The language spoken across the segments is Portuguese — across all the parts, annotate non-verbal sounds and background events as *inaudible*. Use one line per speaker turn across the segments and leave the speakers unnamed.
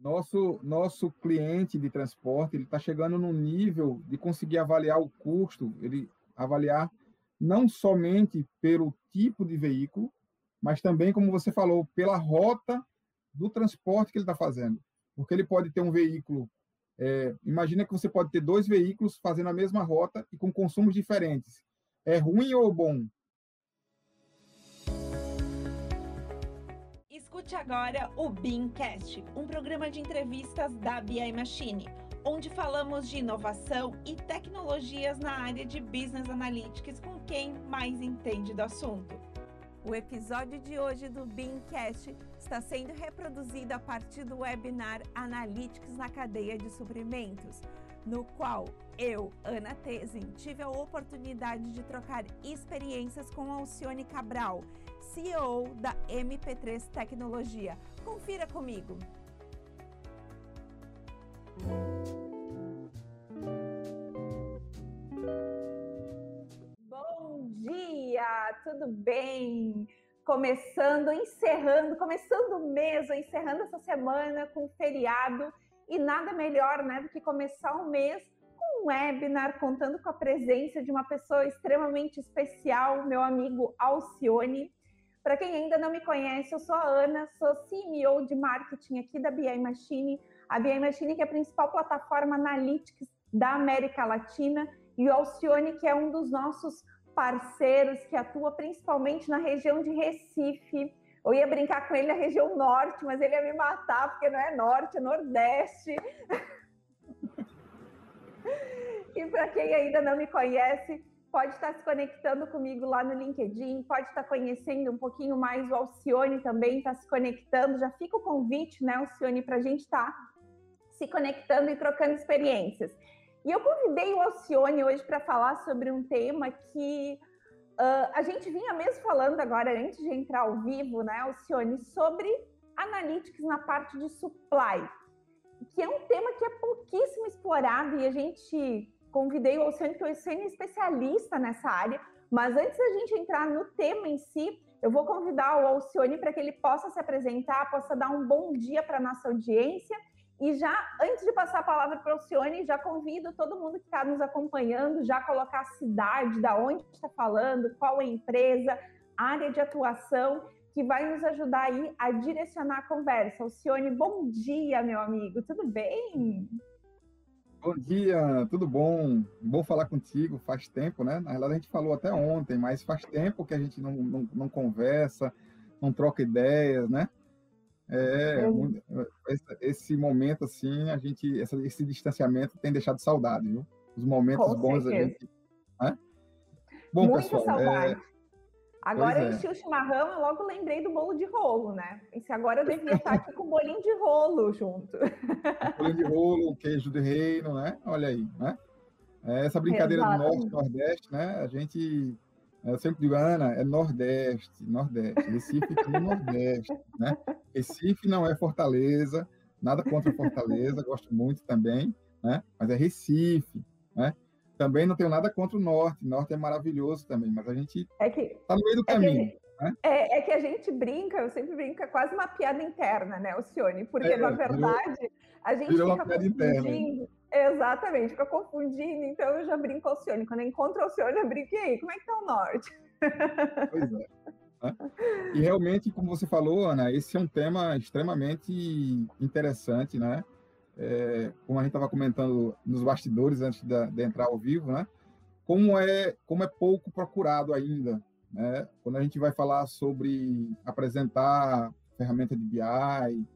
Nosso, nosso cliente de transporte ele está chegando no nível de conseguir avaliar o custo, ele avaliar não somente pelo tipo de veículo, mas também, como você falou, pela rota do transporte que ele está fazendo. Porque ele pode ter um veículo. É, imagina que você pode ter dois veículos fazendo a mesma rota e com consumos diferentes. É ruim ou bom?
Escute agora o Beamcast, um programa de entrevistas da BI Machine, onde falamos de inovação e tecnologias na área de Business Analytics com quem mais entende do assunto. O episódio de hoje do Beamcast está sendo reproduzido a partir do webinar Analytics na cadeia de suprimentos, no qual eu, Ana Tesin, tive a oportunidade de trocar experiências com Alcione Cabral, CEO da MP3 Tecnologia. Confira comigo. Bom dia, tudo bem? Começando, encerrando, começando o mês, encerrando essa semana com feriado e nada melhor, né, do que começar o mês com um webinar contando com a presença de uma pessoa extremamente especial, meu amigo Alcione. Para quem ainda não me conhece, eu sou a Ana, sou CEO de marketing aqui da BI Machine. A BI Machine que é a principal plataforma analytics da América Latina e o Alcione que é um dos nossos parceiros que atua principalmente na região de Recife. Eu ia brincar com ele na região norte, mas ele ia me matar porque não é norte, é nordeste. *laughs* e para quem ainda não me conhece, pode estar se conectando comigo lá no LinkedIn, pode estar conhecendo um pouquinho mais o Alcione também, está se conectando. Já fica o convite, né, Alcione, para a gente estar tá se conectando e trocando experiências. E eu convidei o Alcione hoje para falar sobre um tema que uh, a gente vinha mesmo falando agora, antes de entrar ao vivo, né, Alcione, sobre analytics na parte de supply, que é um tema que é pouquíssimo explorado e a gente convidei o Alcione, que o Alcione é especialista nessa área, mas antes da gente entrar no tema em si, eu vou convidar o Alcione para que ele possa se apresentar, possa dar um bom dia para a nossa audiência. E já, antes de passar a palavra para o Alcione, já convido todo mundo que está nos acompanhando, já colocar a cidade, da onde está falando, qual é a empresa, área de atuação, que vai nos ajudar aí a direcionar a conversa. Alcione, bom dia, meu amigo, tudo bem?
Bom dia, tudo bom? Bom falar contigo, faz tempo, né? Na realidade, a gente falou até ontem, mas faz tempo que a gente não, não, não conversa, não troca ideias, né? É, esse momento, assim, a gente, esse distanciamento tem deixado saudade, viu? Os momentos Com bons certeza. a gente. Né?
Bom, Muita pessoal, é, saudade. É, Agora eu enchi o chimarrão, eu logo lembrei do bolo de rolo, né? E se agora eu devia estar *laughs* aqui com o bolinho de rolo junto.
Bolinho de rolo, queijo de reino, né? Olha aí, né? É, essa brincadeira Exatamente. do Norte Nordeste, né? A gente, eu sempre digo, Ana, é Nordeste, Nordeste. Recife fica no Nordeste, né? Recife não é Fortaleza, nada contra Fortaleza, gosto muito também, né? Mas é Recife, né? Também não tenho nada contra o norte. O norte é maravilhoso também, mas a gente está
é que,
no meio do é caminho.
Que, né? é, é, que a gente brinca, eu sempre brinco, é quase uma piada interna, né, Alcione? Porque, é, na verdade, virou, a gente fica confundindo. Interna. Exatamente, fica confundindo. Então, eu já brinco Alcione. Quando eu encontro Alcione, eu brinco, e aí, como é que tá o norte?
Pois é. Né? *laughs* E realmente, como você falou, Ana, esse é um tema extremamente interessante, né? É, como a gente estava comentando nos bastidores antes de, de, entrar ao vivo, né? Como é, como é pouco procurado ainda, né? Quando a gente vai falar sobre apresentar ferramenta de BI,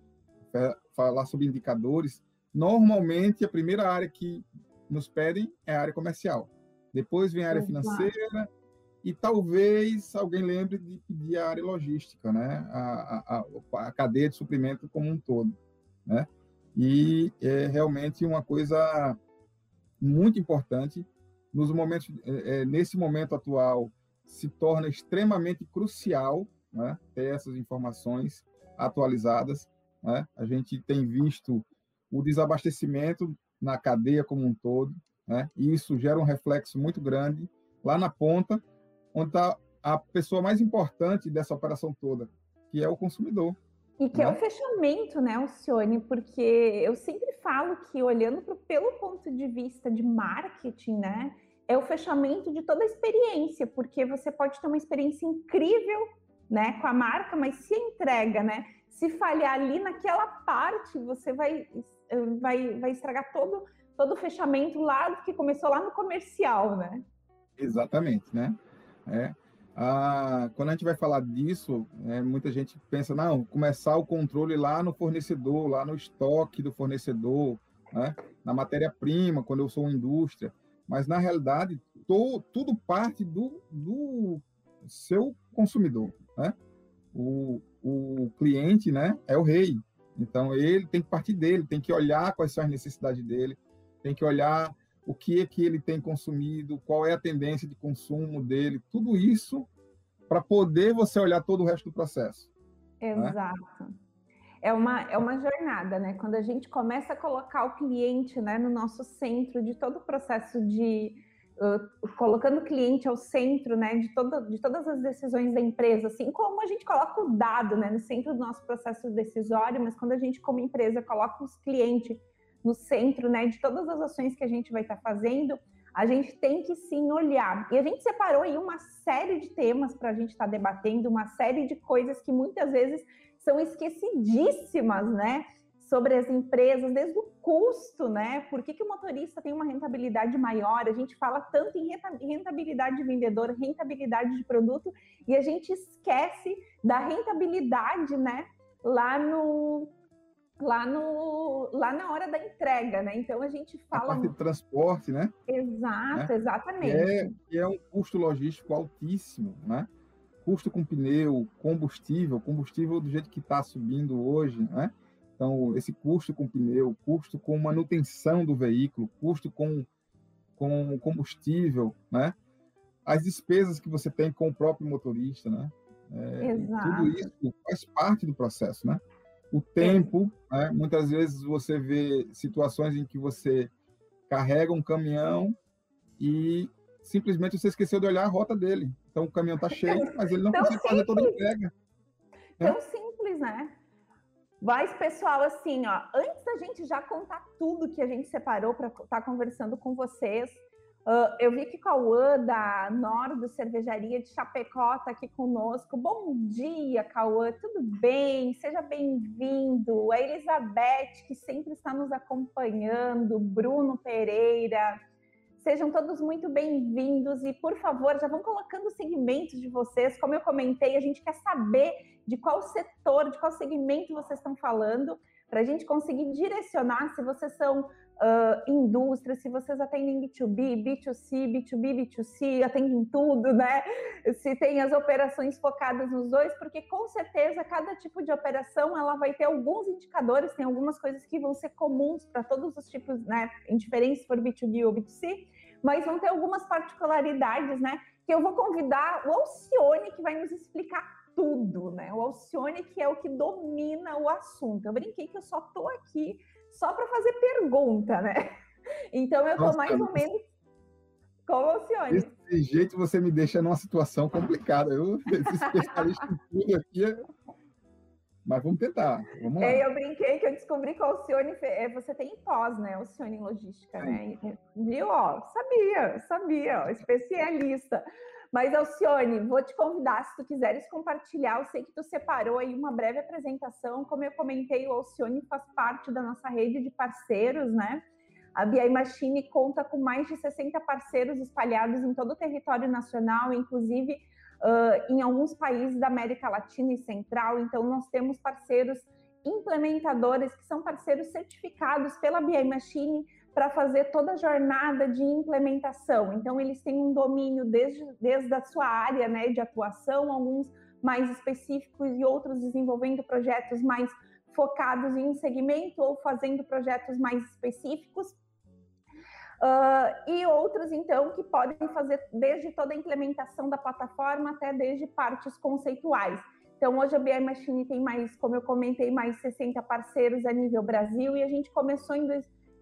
falar sobre indicadores, normalmente a primeira área que nos pedem é a área comercial. Depois vem a área financeira e talvez alguém lembre de pedir a área logística, né? A, a, a, cadeia de suprimento como um todo, né? E é realmente uma coisa muito importante nos momentos, é, é, nesse momento atual, se torna extremamente crucial né, ter essas informações atualizadas. Né? A gente tem visto o desabastecimento na cadeia como um todo, né? e isso gera um reflexo muito grande lá na ponta, onde está a pessoa mais importante dessa operação toda, que é o consumidor.
E que é o né? fechamento, né, Alcione? Porque eu sempre falo que, olhando pro, pelo ponto de vista de marketing, né, é o fechamento de toda a experiência, porque você pode ter uma experiência incrível, né, com a marca, mas se entrega, né, se falhar ali naquela parte, você vai, vai, vai estragar todo, todo o fechamento lá que começou lá no comercial, né?
Exatamente, né? É. Ah, quando a gente vai falar disso, é, muita gente pensa, não, começar o controle lá no fornecedor, lá no estoque do fornecedor, né? na matéria-prima, quando eu sou indústria. Mas, na realidade, tô, tudo parte do, do seu consumidor. Né? O, o cliente né, é o rei. Então, ele tem que partir dele, tem que olhar quais são as necessidades dele, tem que olhar o que é que ele tem consumido, qual é a tendência de consumo dele, tudo isso para poder você olhar todo o resto do processo.
Né? Exato. Né? É uma, é uma jornada, né? Quando a gente começa a colocar o cliente né, no nosso centro de todo o processo de. Uh, colocando o cliente ao centro né, de, todo, de todas as decisões da empresa, assim como a gente coloca o dado né, no centro do nosso processo decisório, mas quando a gente, como empresa, coloca os clientes no centro, né, de todas as ações que a gente vai estar tá fazendo, a gente tem que sim olhar. E a gente separou aí uma série de temas para a gente estar tá debatendo, uma série de coisas que muitas vezes são esquecidíssimas, né? Sobre as empresas, desde o custo, né? Por que, que o motorista tem uma rentabilidade maior? A gente fala tanto em rentabilidade de vendedor, rentabilidade de produto, e a gente esquece da rentabilidade, né? Lá no, lá, no, lá na hora da entrega, né? Então a gente fala.
A parte de transporte, né?
Exato, né? exatamente.
É, é um custo logístico altíssimo, né? Custo com pneu, combustível, combustível do jeito que está subindo hoje, né? Então, esse custo com pneu, custo com manutenção do veículo, custo com, com combustível, né? As despesas que você tem com o próprio motorista, né? É, Exato. Tudo isso faz parte do processo, né? O tempo, né? muitas vezes você vê situações em que você carrega um caminhão e simplesmente você esqueceu de olhar a rota dele. Então o caminhão está cheio, mas ele não Tão consegue simples. fazer toda a entrega.
Tão né? simples, né? Mas, pessoal, assim, ó, antes da gente já contar tudo que a gente separou para estar tá conversando com vocês, Uh, eu vi que Cauã, da Nordo Cervejaria de Chapecó, está aqui conosco. Bom dia, Cauã, tudo bem? Seja bem-vindo. A Elizabeth, que sempre está nos acompanhando, Bruno Pereira. Sejam todos muito bem-vindos e, por favor, já vão colocando os segmentos de vocês. Como eu comentei, a gente quer saber de qual setor, de qual segmento vocês estão falando, para a gente conseguir direcionar se vocês são uh, indústria, se vocês atendem B2B, B2C, B2B, B2C, atendem tudo, né? Se tem as operações focadas nos dois, porque com certeza cada tipo de operação ela vai ter alguns indicadores, tem algumas coisas que vão ser comuns para todos os tipos, né? Indiferente se for B2B ou B2C, mas vão ter algumas particularidades, né? Que eu vou convidar o Alcione, que vai nos explicar tudo, né? O Alcione, que é o que domina o assunto. Eu brinquei que eu só tô aqui só para fazer pergunta, né? *laughs* Então eu estou mais ou menos como Alcione.
Desse jeito você me deixa numa situação complicada. Eu, *laughs* esse especialista em tudo aqui é... Mas vamos tentar. Vamos lá.
É, eu brinquei que eu descobri que o Alcione é, você tem pós, né? Alcione em logística, né? Viu? Ó, sabia, sabia, ó, especialista. Mas, Alcione, vou te convidar, se tu quiseres compartilhar, eu sei que tu separou aí uma breve apresentação, como eu comentei, o Alcione faz parte da nossa rede de parceiros, né? A BI Machine conta com mais de 60 parceiros espalhados em todo o território nacional, inclusive uh, em alguns países da América Latina e Central. Então, nós temos parceiros implementadores que são parceiros certificados pela BI Machine para fazer toda a jornada de implementação. Então, eles têm um domínio desde, desde a sua área né, de atuação, alguns mais específicos e outros desenvolvendo projetos mais focados em segmento ou fazendo projetos mais específicos. Uh, e outros, então, que podem fazer desde toda a implementação da plataforma até desde partes conceituais. Então, hoje a BI Machine tem mais, como eu comentei, mais 60 parceiros a nível Brasil e a gente começou em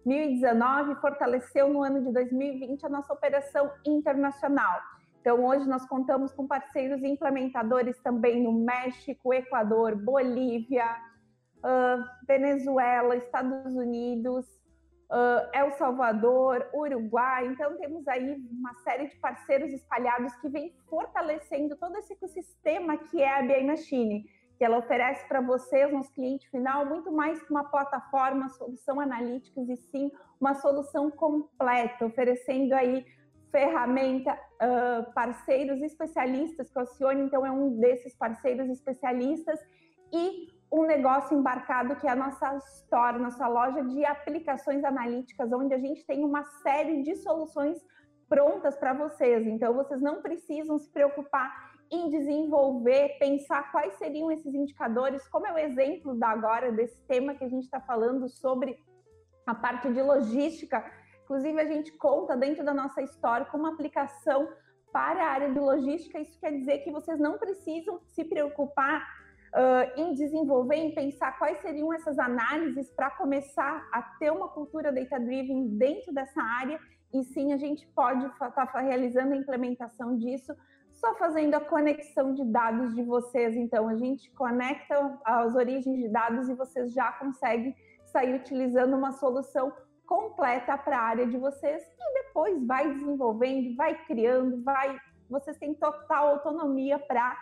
2019 fortaleceu no ano de 2020 a nossa operação internacional. Então, hoje nós contamos com parceiros implementadores também no México, Equador, Bolívia, uh, Venezuela, Estados Unidos, uh, El Salvador, Uruguai. Então, temos aí uma série de parceiros espalhados que vem fortalecendo todo esse ecossistema que é a BI Machine, que ela oferece para vocês, nos cliente final, muito mais que uma plataforma, solução analítica, e sim uma solução completa, oferecendo aí ferramenta, uh, parceiros especialistas, que o Alcione, então, é um desses parceiros especialistas, e um negócio embarcado que é a nossa Store, nossa loja de aplicações analíticas, onde a gente tem uma série de soluções prontas para vocês. Então, vocês não precisam se preocupar em desenvolver, pensar quais seriam esses indicadores, como é o exemplo da agora desse tema que a gente está falando sobre a parte de logística. Inclusive, a gente conta dentro da nossa história com uma aplicação para a área de logística. Isso quer dizer que vocês não precisam se preocupar uh, em desenvolver, em pensar quais seriam essas análises para começar a ter uma cultura data-driven dentro dessa área, e sim a gente pode estar tá realizando a implementação disso só fazendo a conexão de dados de vocês. Então, a gente conecta as origens de dados e vocês já conseguem sair utilizando uma solução completa para a área de vocês e depois vai desenvolvendo, vai criando, vai. Vocês têm total autonomia para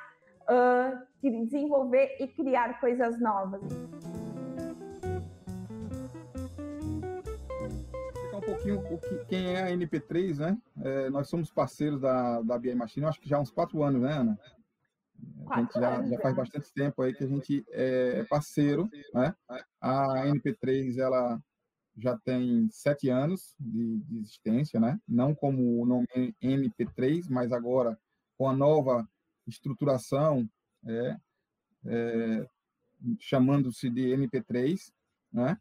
uh, desenvolver e criar coisas novas.
Um pouquinho o que, quem é a NP3, né? É, nós somos parceiros da, da BI Machine, acho que já há uns quatro anos, né, Ana? A gente já, já faz bastante tempo aí que a gente é parceiro, né? A NP3, ela já tem sete anos de, de existência, né? Não como o nome NP3, mas agora com a nova estruturação, é, é, chamando-se de MP3, né?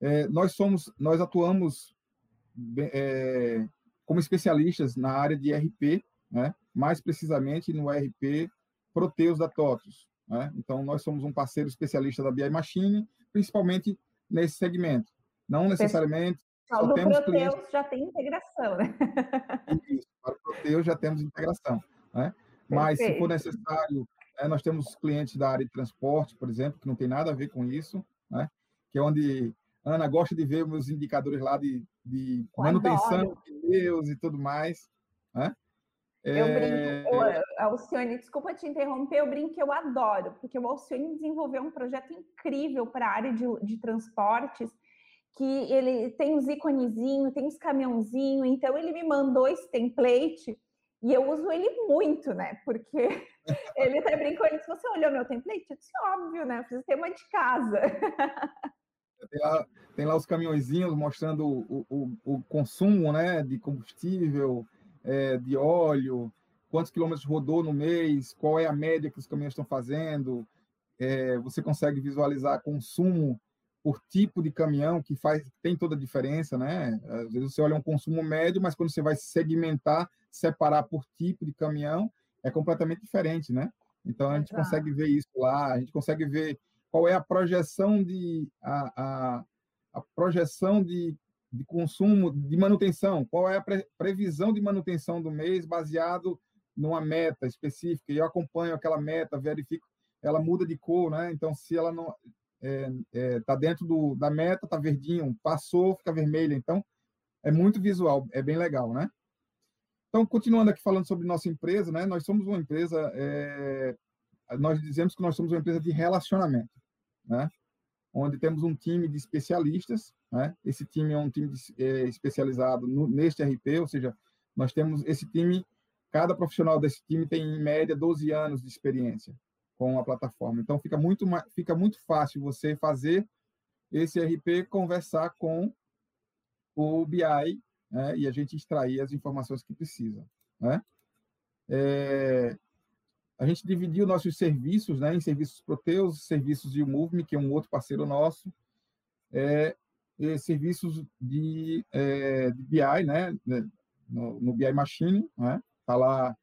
É, nós somos, nós atuamos é, como especialistas na área de RP, né? mais precisamente no RP Proteus da TOTUS. Né? Então, nós somos um parceiro especialista da BI Machine, principalmente nesse segmento. Não necessariamente.
Só temos Proteus clientes... já tem integração, né?
Isso, para o Proteus já temos integração. Né? Mas, Perfeito. se for necessário, é, nós temos clientes da área de transporte, por exemplo, que não tem nada a ver com isso, né? que é onde Ana gosta de ver meus indicadores lá de, de manutenção de pneus e tudo mais. Né?
Eu é... brinco, eu, Alcione, desculpa te interromper, eu brinco que eu adoro, porque o Alcione desenvolveu um projeto incrível para a área de, de transportes, que ele tem os iconezinhos, tem os caminhãozinhos, então ele me mandou esse template e eu uso ele muito, né? Porque *laughs* ele até brincou, ele disse, você olhou meu template? Eu disse, óbvio, né? Eu fiz o tema de casa. *laughs*
Tem lá, tem lá os caminhõezinhos mostrando o, o, o consumo né, de combustível, é, de óleo, quantos quilômetros rodou no mês, qual é a média que os caminhões estão fazendo. É, você consegue visualizar consumo por tipo de caminhão, que faz tem toda a diferença, né? Às vezes você olha um consumo médio, mas quando você vai segmentar, separar por tipo de caminhão, é completamente diferente, né? Então a gente Exato. consegue ver isso lá, a gente consegue ver qual é a projeção de a, a, a projeção de, de consumo de manutenção, qual é a pre, previsão de manutenção do mês baseado numa meta específica. E eu acompanho aquela meta, verifico, ela muda de cor, né? Então se ela não é, é, tá dentro do, da meta, tá verdinho, passou, fica vermelho. Então, é muito visual, é bem legal, né? Então, continuando aqui falando sobre nossa empresa, né? Nós somos uma empresa, é, nós dizemos que nós somos uma empresa de relacionamento, né? Onde temos um time de especialistas, né? Esse time é um time de, é, especializado no, neste RP, ou seja, nós temos esse time, cada profissional desse time tem em média 12 anos de experiência, com a plataforma. Então fica muito fica muito fácil você fazer esse RP conversar com o BI né, e a gente extrair as informações que precisa. Né? É, a gente dividiu nossos serviços né, em serviços Proteus, serviços de Move, que é um outro parceiro nosso, é, serviços de, é, de BI, né, no, no BI Machine, né, tá lá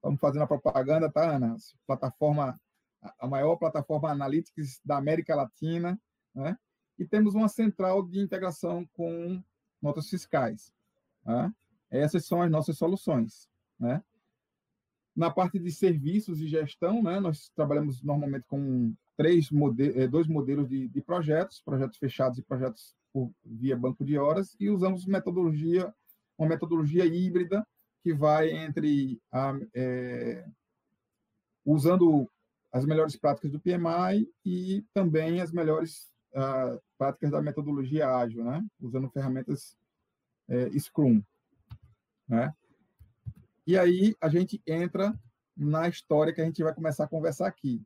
Estamos fazendo a propaganda, tá, Ana? Plataforma, a maior plataforma analytics da América Latina, né? E temos uma central de integração com notas fiscais. Né? Essas são as nossas soluções, né? Na parte de serviços e gestão, né, nós trabalhamos normalmente com três mode é, dois modelos de, de, projetos, projetos fechados e projetos por, via banco de horas, e usamos metodologia, uma metodologia híbrida que vai entre a, é, usando as melhores práticas do PMI e também as melhores uh, práticas da metodologia ágil, né? Usando ferramentas é, Scrum, né? E aí a gente entra na história que a gente vai começar a conversar aqui.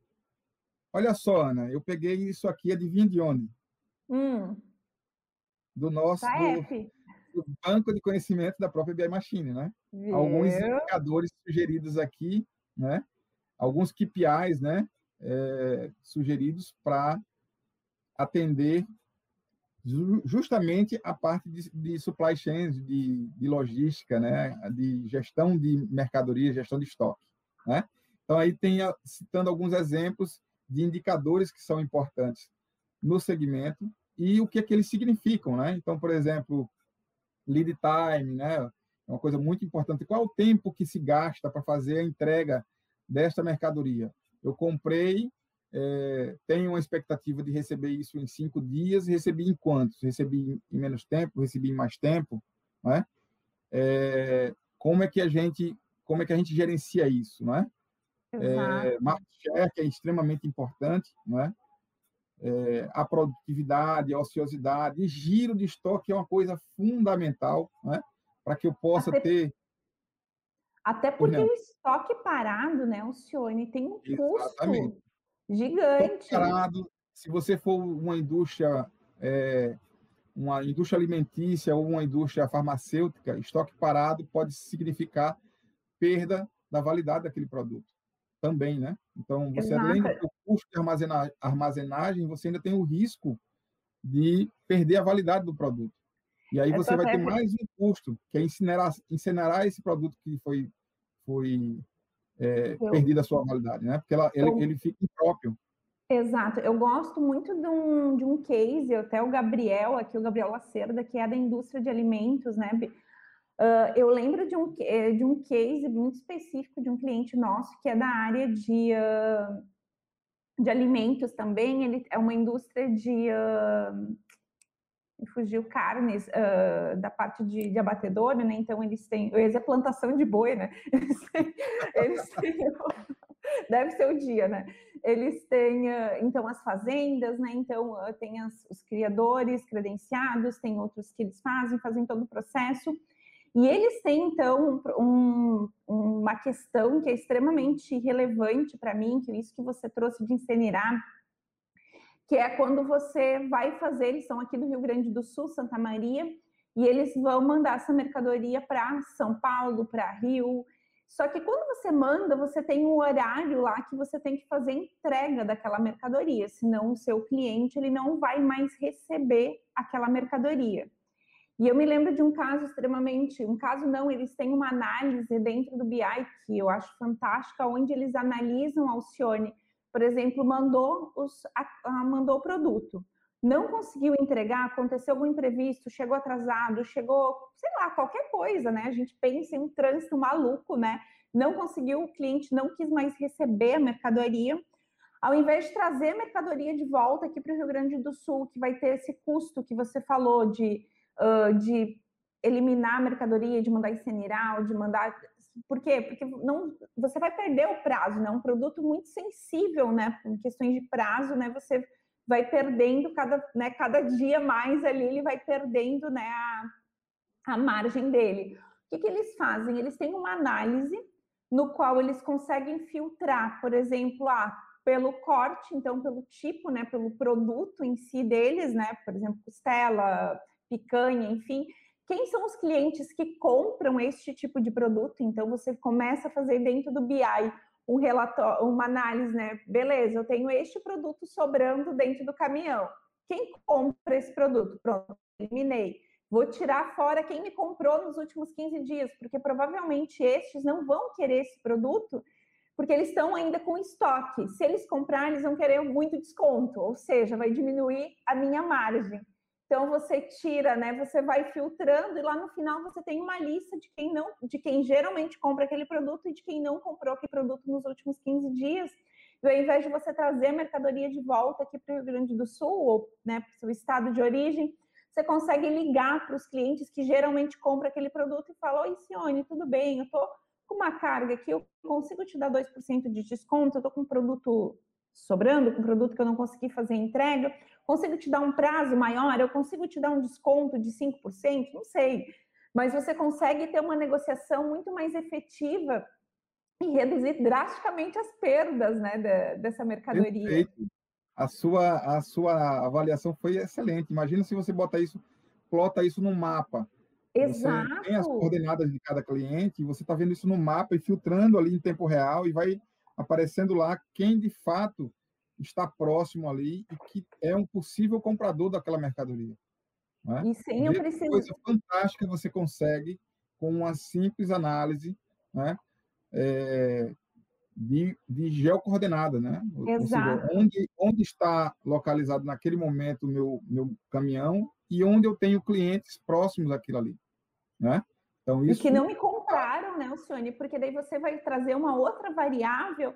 Olha só, Ana, eu peguei isso aqui, adivinha de onde?
Hum.
Do nosso do, do banco de conhecimento da própria BI Machine, né? Viu? Alguns indicadores sugeridos aqui, né? Alguns KPIs, né? É, sugeridos para atender justamente a parte de, de supply chains, de, de, logística, né? De gestão de mercadoria, gestão de estoque, né? Então aí tem citando alguns exemplos de indicadores que são importantes no segmento e o que é que eles significam, né? Então, por exemplo, lead time, né? É uma coisa muito importante. Qual é o tempo que se gasta para fazer a entrega desta mercadoria? Eu comprei, é, tenho uma expectativa de receber isso em cinco dias, recebi em quantos? Recebi em menos tempo, recebi em mais tempo, né? É, como é que a gente como é que a gente gerencia isso, não é? é, market share, que é extremamente importante, não é? a produtividade, a ociosidade, giro de estoque é uma coisa fundamental, não é? para que eu possa
até,
ter.
Até porque o estoque parado, né, Alcione, tem um Exatamente. custo gigante. Estoque
parado, se você for uma indústria, é, uma indústria alimentícia ou uma indústria farmacêutica, estoque parado pode significar perda da validade daquele produto também, né? Então, você Exato. além do custo de armazenagem, armazenagem, você ainda tem o risco de perder a validade do produto. E aí você vai ter mais um custo, que é incinerar, incinerar esse produto que foi, foi é, eu... perdido a sua validade, né? Porque ela, ele, eu... ele fica impróprio.
Exato. Eu gosto muito de um, de um case, até o Gabriel, aqui o Gabriel Lacerda, que é da indústria de alimentos, né? Uh, eu lembro de um, eh, de um case muito específico de um cliente nosso que é da área de, uh, de alimentos também. Ele é uma indústria de. Uh, fugiu carnes uh, da parte de, de né? Então eles têm. Eu dizer plantação de boi, né? *laughs* Eles têm, eles têm, *laughs* deve ser o dia, né? Eles têm, então, as fazendas, né? Então, tem as, os criadores credenciados, tem outros que eles fazem, fazem todo o processo. E eles têm, então, um, uma questão que é extremamente relevante para mim, que é isso que você trouxe de incinerar, que é quando você vai fazer, eles são aqui do Rio Grande do Sul, Santa Maria, e eles vão mandar essa mercadoria para São Paulo, para Rio. Só que quando você manda, você tem um horário lá que você tem que fazer entrega daquela mercadoria, senão o seu cliente ele não vai mais receber aquela mercadoria. E eu me lembro de um caso extremamente, um caso não, eles têm uma análise dentro do BI que eu acho fantástica, onde eles analisam Alcione, por exemplo, mandou, os, mandou o produto, não conseguiu entregar, aconteceu algum imprevisto, chegou atrasado, chegou, sei lá, qualquer coisa, né? A gente pensa em um trânsito maluco, né? Não conseguiu, o cliente não quis mais receber a mercadoria. Ao invés de trazer a mercadoria de volta aqui para o Rio Grande do Sul, que vai ter esse custo que você falou de uh, de eliminar a mercadoria, de mandar incinerar, de mandar. Por quê? Porque não, você vai perder o prazo, né? Um produto muito sensível, né? Em questões de prazo, né? Você vai perdendo cada, né, cada dia mais ali, ele vai perdendo né, a, a margem dele. O que, que eles fazem? Eles têm uma análise no qual eles conseguem filtrar, por exemplo, ah, pelo corte, então pelo tipo, né, pelo produto em si deles, né, por exemplo, costela, picanha, enfim. Quem são os clientes que compram este tipo de produto? Então, você começa a fazer dentro do BI um relatório, uma análise, né? Beleza, eu tenho este produto sobrando dentro do caminhão. Quem compra esse produto? Pronto, eliminei. Vou tirar fora quem me comprou nos últimos 15 dias, porque provavelmente estes não vão querer esse produto, porque eles estão ainda com estoque. Se eles comprarem, eles vão querer muito desconto, ou seja, vai diminuir a minha margem. Então você tira, né? Você vai filtrando e lá no final você tem uma lista de quem não, de quem geralmente compra aquele produto e de quem não comprou aquele produto nos últimos 15 dias. e ao invés de você trazer a mercadoria de volta aqui para o Rio Grande do Sul, ou né, para o seu estado de origem, você consegue ligar para os clientes que geralmente compram aquele produto e falar, oi, Sione, tudo bem, eu estou com uma carga aqui, eu consigo te dar 2% de desconto, eu estou com um produto sobrando, com um produto que eu não consegui fazer entrega, consigo te dar um prazo maior, eu consigo te dar um desconto de 5%, não sei. Mas você consegue ter uma negociação muito mais efetiva e reduzir drasticamente as perdas né, dessa mercadoria. Perfeito.
A sua, a sua avaliação foi excelente. Imagina se você bota isso, plota isso no mapa.
Exato.
Você tem as coordenadas de cada cliente, você está vendo isso no mapa e filtrando ali em tempo real e vai aparecendo lá quem de fato está próximo ali e que é um possível comprador daquela mercadoria. Né?
E sem eu preciso...
coisa fantástica você consegue com uma simples análise né? É, de, de geocoordenada, né?
Exato.
Seja, onde, onde está localizado naquele momento o meu, meu caminhão e onde eu tenho clientes próximos àquilo ali, né?
Então, isso... E que não me compraram, né, Alcione? Porque daí você vai trazer uma outra variável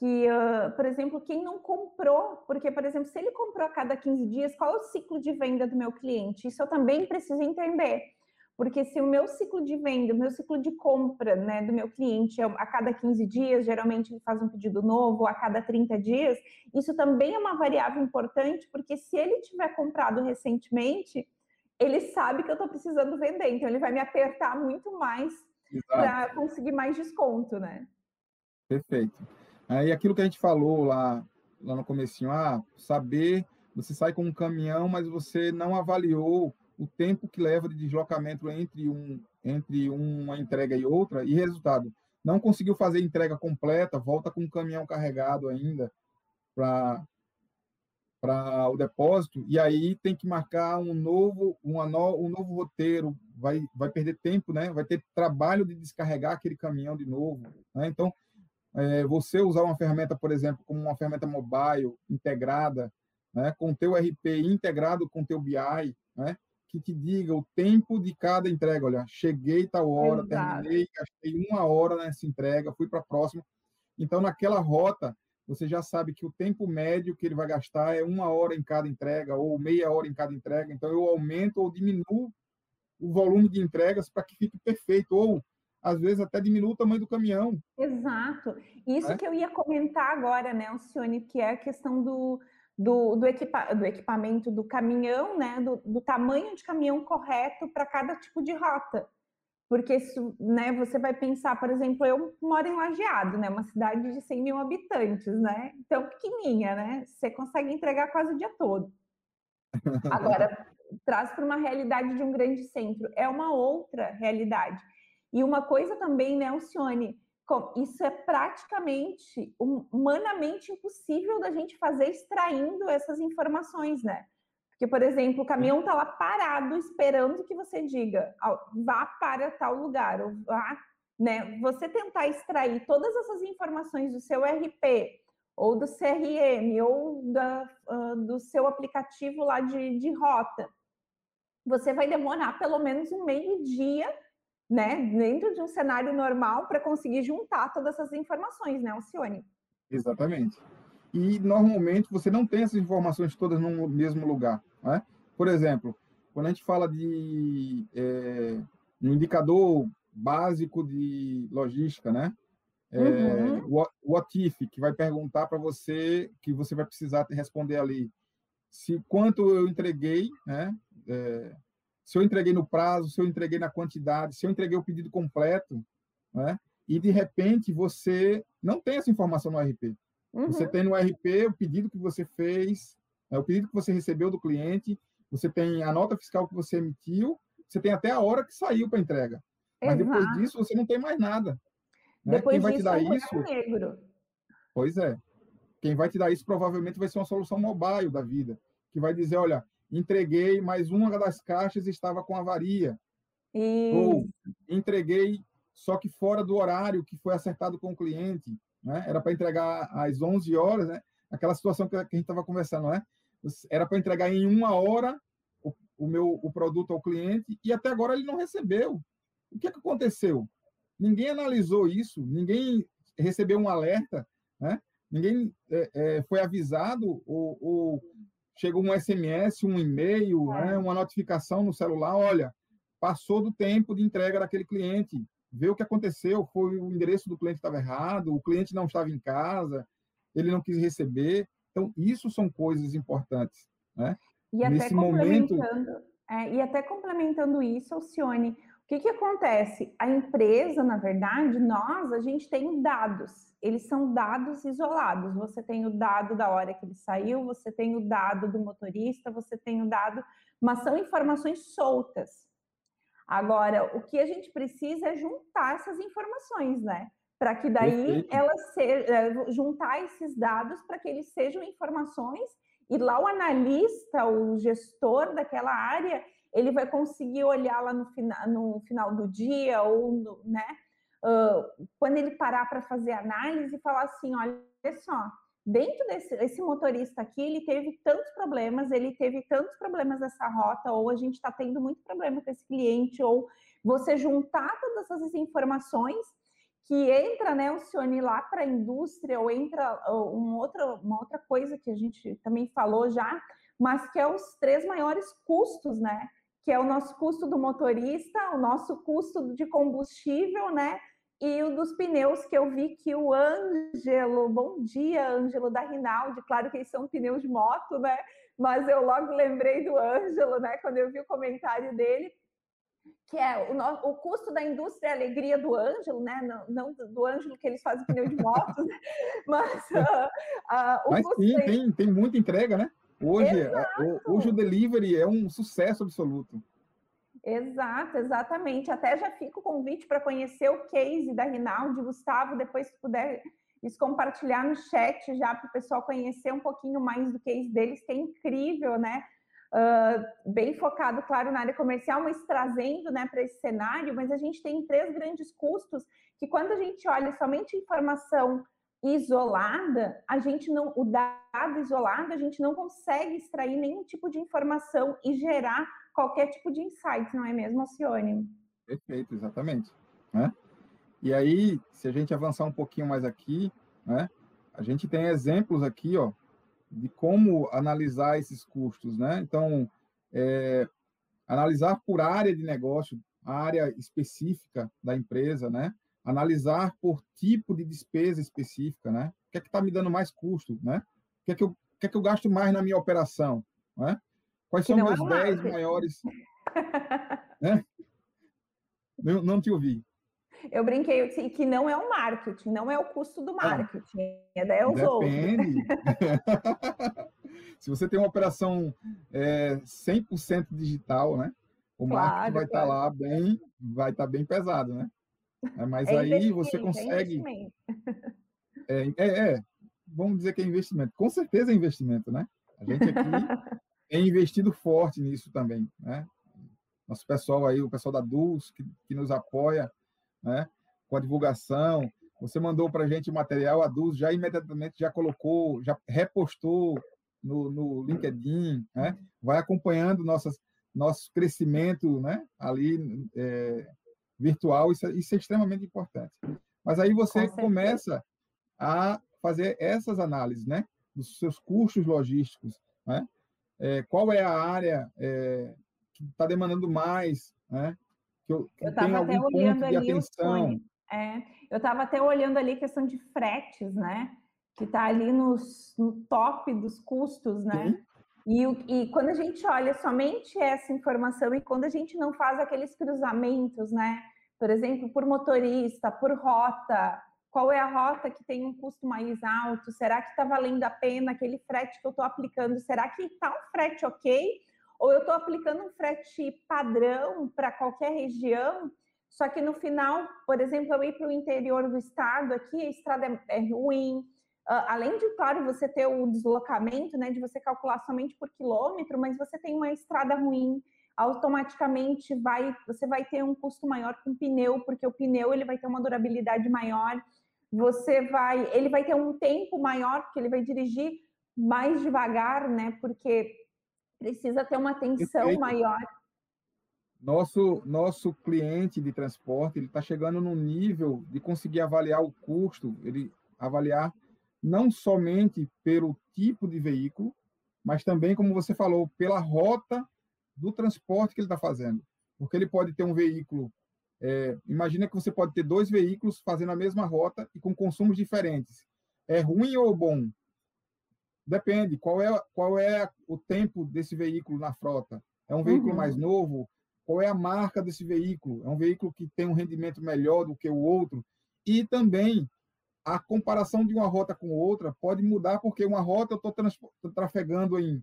que, uh, por exemplo, quem não comprou, porque, por exemplo, se ele comprou a cada 15 dias, qual é o ciclo de venda do meu cliente? Isso eu também preciso entender. Porque se o meu ciclo de venda, o meu ciclo de compra né, do meu cliente é a cada 15 dias, geralmente ele faz um pedido novo a cada 30 dias, isso também é uma variável importante, porque se ele tiver comprado recentemente, ele sabe que eu estou precisando vender, então ele vai me apertar muito mais para conseguir mais desconto, né?
Perfeito. Aí aquilo que a gente falou lá, lá no comecinho, ah, saber, você sai com um caminhão, mas você não avaliou o tempo que leva de deslocamento entre, um, entre uma entrega e outra, e resultado, não conseguiu fazer entrega completa, volta com um caminhão carregado ainda para o depósito e aí tem que marcar um novo uma no, um novo roteiro vai vai perder tempo né vai ter trabalho de descarregar aquele caminhão de novo né? então é, você usar uma ferramenta por exemplo como uma ferramenta mobile integrada né com teu RP integrado com teu BI né que te diga o tempo de cada entrega. Olha, cheguei tal hora, Exato. terminei, gastei uma hora nessa entrega, fui para a próxima. Então, naquela rota, você já sabe que o tempo médio que ele vai gastar é uma hora em cada entrega ou meia hora em cada entrega. Então, eu aumento ou diminuo o volume de entregas para que fique perfeito. Ou, às vezes, até diminuo o tamanho do caminhão.
Exato. Isso é? que eu ia comentar agora, né, Alcione, que é a questão do, do, do, equipa, do equipamento do caminhão, né, do, do tamanho de caminhão correto para cada tipo de rota. Porque isso, né, você vai pensar, por exemplo, eu moro em Lajeado, né, uma cidade de 100 mil habitantes, né, então pequenininha, né, você consegue entregar quase o dia todo. *laughs* Agora, traz para uma realidade de um grande centro, é uma outra realidade. E uma coisa também, né, Alcione, isso é praticamente humanamente impossível da gente fazer extraindo essas informações, né? Porque, por exemplo, o caminhão está lá parado esperando que você diga vá para tal lugar, ou vá, né? Você tentar extrair todas essas informações do seu RP, ou do CRM, ou da, uh, do seu aplicativo lá de, de rota, você vai demorar pelo menos um meio dia né, dentro de um cenário normal para conseguir juntar todas essas informações, né, Alcione?
Exatamente. E normalmente você não tem essas informações todas no mesmo lugar, né? Por exemplo, quando a gente fala de é, um indicador básico de logística, né? É, uhum. o OTIF, que vai perguntar para você, que você vai precisar responder ali, se quanto eu entreguei, né? É, se eu entreguei no prazo, se eu entreguei na quantidade, se eu entreguei o pedido completo, né? E de repente você não tem essa informação no RP. Uhum. Você tem no RP o pedido que você fez, né? o pedido que você recebeu do cliente, você tem a nota fiscal que você emitiu, você tem até a hora que saiu para entrega. Mas Exato. depois disso você não tem mais nada.
Né? Depois Quem vai disso, te dar é isso? Negro.
Pois é. Quem vai te dar isso provavelmente vai ser uma solução mobile da vida, que vai dizer, olha, entreguei, mas uma das caixas estava com avaria.
Isso.
Ou entreguei, só que fora do horário que foi acertado com o cliente. Né? Era para entregar às 11 horas, né? aquela situação que a gente estava conversando, né? Era para entregar em uma hora o, o, meu o produto ao cliente e até agora ele não recebeu. O que, é que aconteceu? Ninguém analisou isso, ninguém recebeu um alerta, né? ninguém é, é, foi avisado ou, ou, chegou um SMS, um e-mail, é. né, uma notificação no celular, olha, passou do tempo de entrega daquele cliente, vê o que aconteceu, foi o endereço do cliente estava errado, o cliente não estava em casa, ele não quis receber. Então, isso são coisas importantes, né?
E Nesse até momento... É, e até complementando isso, Alcione, que, que acontece? A empresa, na verdade, nós, a gente tem dados. Eles são dados isolados. Você tem o dado da hora que ele saiu, você tem o dado do motorista, você tem o dado, mas são informações soltas. Agora, o que a gente precisa é juntar essas informações, né? Para que daí elas se, juntar esses dados para que eles sejam informações e lá o analista, o gestor daquela área, ele vai conseguir olhar lá no, fina, no final do dia ou no, né, uh, quando ele parar para fazer análise e falar assim, olha só, dentro desse esse motorista aqui, ele teve tantos problemas, ele teve tantos problemas nessa rota, ou a gente está tendo muito problema com esse cliente, ou você juntar todas essas informações que entra, né, o Cione lá para a indústria, ou entra um outra, uma outra coisa que a gente também falou já, mas que é os três maiores custos, né? Que é o nosso custo do motorista, o nosso custo de combustível, né? E o dos pneus, que eu vi que o Ângelo, bom dia, Ângelo da Rinaldi, claro que eles são pneus de moto, né? Mas eu logo lembrei do Ângelo, né? Quando eu vi o comentário dele, que é o, o, custo da indústria e alegria do Ângelo, né? Não, não, do Ângelo que eles fazem pneu de motos, né? *laughs* mas, uh,
uh, o mas sim, da... tem, tem muita entrega, né? Hoje, o, hoje o delivery é um sucesso absoluto.
Exato, exatamente. Até já fica o convite para conhecer o case da Rinaldi, Gustavo, depois se puder isso compartilhar no chat já para o pessoal conhecer um pouquinho mais do case deles, que é incrível, né? uh, bem focado, claro, na área comercial, mas trazendo né, para esse cenário, mas a gente tem três grandes custos que quando a gente olha somente informação isolada, a gente não, o dado isolado, a gente não consegue extrair nenhum tipo de informação e gerar qualquer tipo de insight, não é mesmo, Alcione?
Perfeito, exatamente. Né? E aí, se a gente avançar um pouquinho mais aqui, né, a gente tem exemplos aqui, ó, de como analisar esses custos, né? Então, é, analisar por área de negócio, a área específica da empresa, né? Analisar por tipo de despesa específica, né? O que é que está me dando mais custo, né? O que é que eu, o que é que eu gasto mais na minha operação, né? Quais são meus 10 maiores... *laughs* né? Não, não te ouvi.
Eu brinquei que não é o marketing, não é o custo do marketing, é daí os
Depende. *laughs* Se você tem uma operação é, 100% digital, né? O claro, marketing vai estar tá lá bem, vai estar tá bem pesado, né? É, mas é aí você é consegue. É, é, é, vamos dizer que é investimento. Com certeza é investimento, né? A gente aqui *laughs* tem investido forte nisso também, né? Nosso pessoal aí, o pessoal da DUS, que, que nos apoia, né? com a divulgação. Você mandou para a gente o material, a Duz já imediatamente já colocou, já repostou no, no LinkedIn, né? vai acompanhando nossas, nosso crescimento né? ali é, virtual, isso, é, isso é extremamente importante. Mas aí você começa a fazer essas análises né? dos seus custos logísticos, né? É, qual é a área é, que está demandando mais, né?
que eu, eu tenho algum ponto de atenção. É, eu estava até olhando ali a questão de fretes, né? Que está ali nos, no top dos custos, né? E, e, quando a gente olha somente essa informação e quando a gente não faz aqueles cruzamentos, né? Por exemplo, por motorista, por rota, qual é a rota que tem um custo mais alto? Será que está valendo a pena aquele frete que eu estou aplicando? Será que está um frete ok? ou eu estou aplicando um frete padrão para qualquer região, só que no final, por exemplo, eu ir para o interior do estado, aqui a estrada é, é ruim, uh, além de, claro, você ter o deslocamento, né, de você calcular somente por quilômetro, mas você tem uma estrada ruim, automaticamente vai, você vai ter um custo maior com o pneu, porque o pneu ele vai ter uma durabilidade maior, você vai, ele vai ter um tempo maior, porque ele vai dirigir mais devagar, né, porque precisa ter uma atenção maior.
Nosso, nosso cliente de transporte ele está chegando no nível de conseguir avaliar o custo, ele avaliar não somente pelo tipo de veículo, mas também, como você falou, pela rota do transporte que ele está fazendo. Porque ele pode ter um veículo. É, imagina que você pode ter dois veículos fazendo a mesma rota e com consumos diferentes. É ruim ou bom? Depende. Qual é, qual é o tempo desse veículo na frota? É um veículo uhum. mais novo? Qual é a marca desse veículo? É um veículo que tem um rendimento melhor do que o outro? E também a comparação de uma rota com outra pode mudar, porque uma rota eu estou trafegando em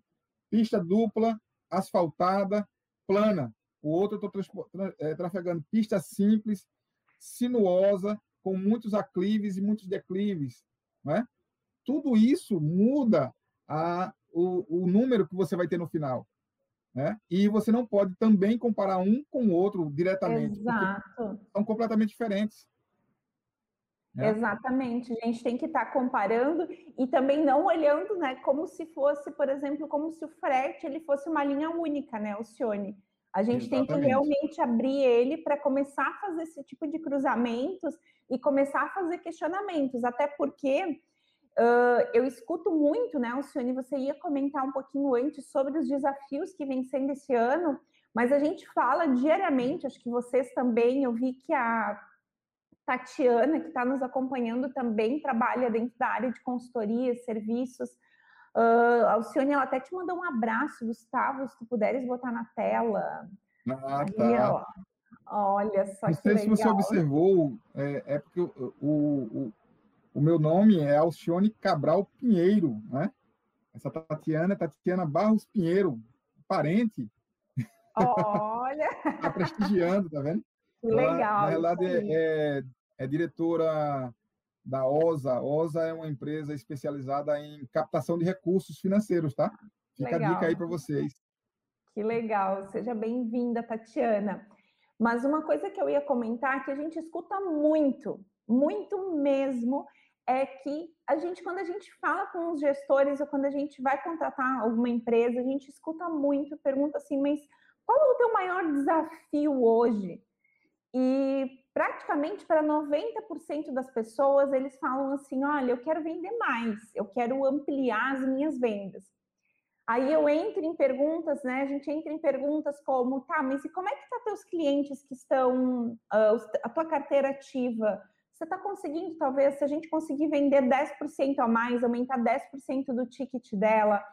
pista dupla, asfaltada, plana. O outro eu estou é, trafegando pista simples, sinuosa, com muitos aclives e muitos declives. Né? Tudo isso muda a, o, o número que você vai ter no final. Né? E você não pode também comparar um com o outro diretamente.
Exato.
São completamente diferentes.
É. Exatamente, a gente tem que estar tá comparando e também não olhando, né, como se fosse, por exemplo, como se o frete ele fosse uma linha única, né, o Cione. A gente Exatamente. tem que realmente abrir ele para começar a fazer esse tipo de cruzamentos e começar a fazer questionamentos, até porque uh, eu escuto muito, né, Alcione, você ia comentar um pouquinho antes sobre os desafios que vem sendo esse ano, mas a gente fala diariamente, acho que vocês também, eu vi que a Tatiana, que está nos acompanhando também, trabalha dentro da área de consultoria, serviços. Uh, Alcione, ela até te mandou um abraço, Gustavo, se tu puderes botar na tela.
Ah, Aí, tá. Ó,
olha só
Não
que sei
se você observou, é, é porque o, o, o, meu nome é Alcione Cabral Pinheiro, né? Essa Tatiana é Tatiana Barros Pinheiro, parente.
Olha!
Está *laughs* prestigiando, tá vendo?
Que legal.
na realidade, é, é diretora da OSA. OSA é uma empresa especializada em captação de recursos financeiros, tá? Fica legal. a dica aí para vocês.
Que legal. Seja bem-vinda, Tatiana. Mas uma coisa que eu ia comentar que a gente escuta muito, muito mesmo, é que a gente, quando a gente fala com os gestores ou quando a gente vai contratar alguma empresa, a gente escuta muito, pergunta assim, mas qual é o teu maior desafio hoje? E praticamente para 90% das pessoas, eles falam assim: olha, eu quero vender mais, eu quero ampliar as minhas vendas. Aí eu entro em perguntas, né? A gente entra em perguntas como, tá, mas e como é que tá teus clientes que estão, uh, a tua carteira ativa? Você está conseguindo, talvez, se a gente conseguir vender 10% a mais, aumentar 10% do ticket dela,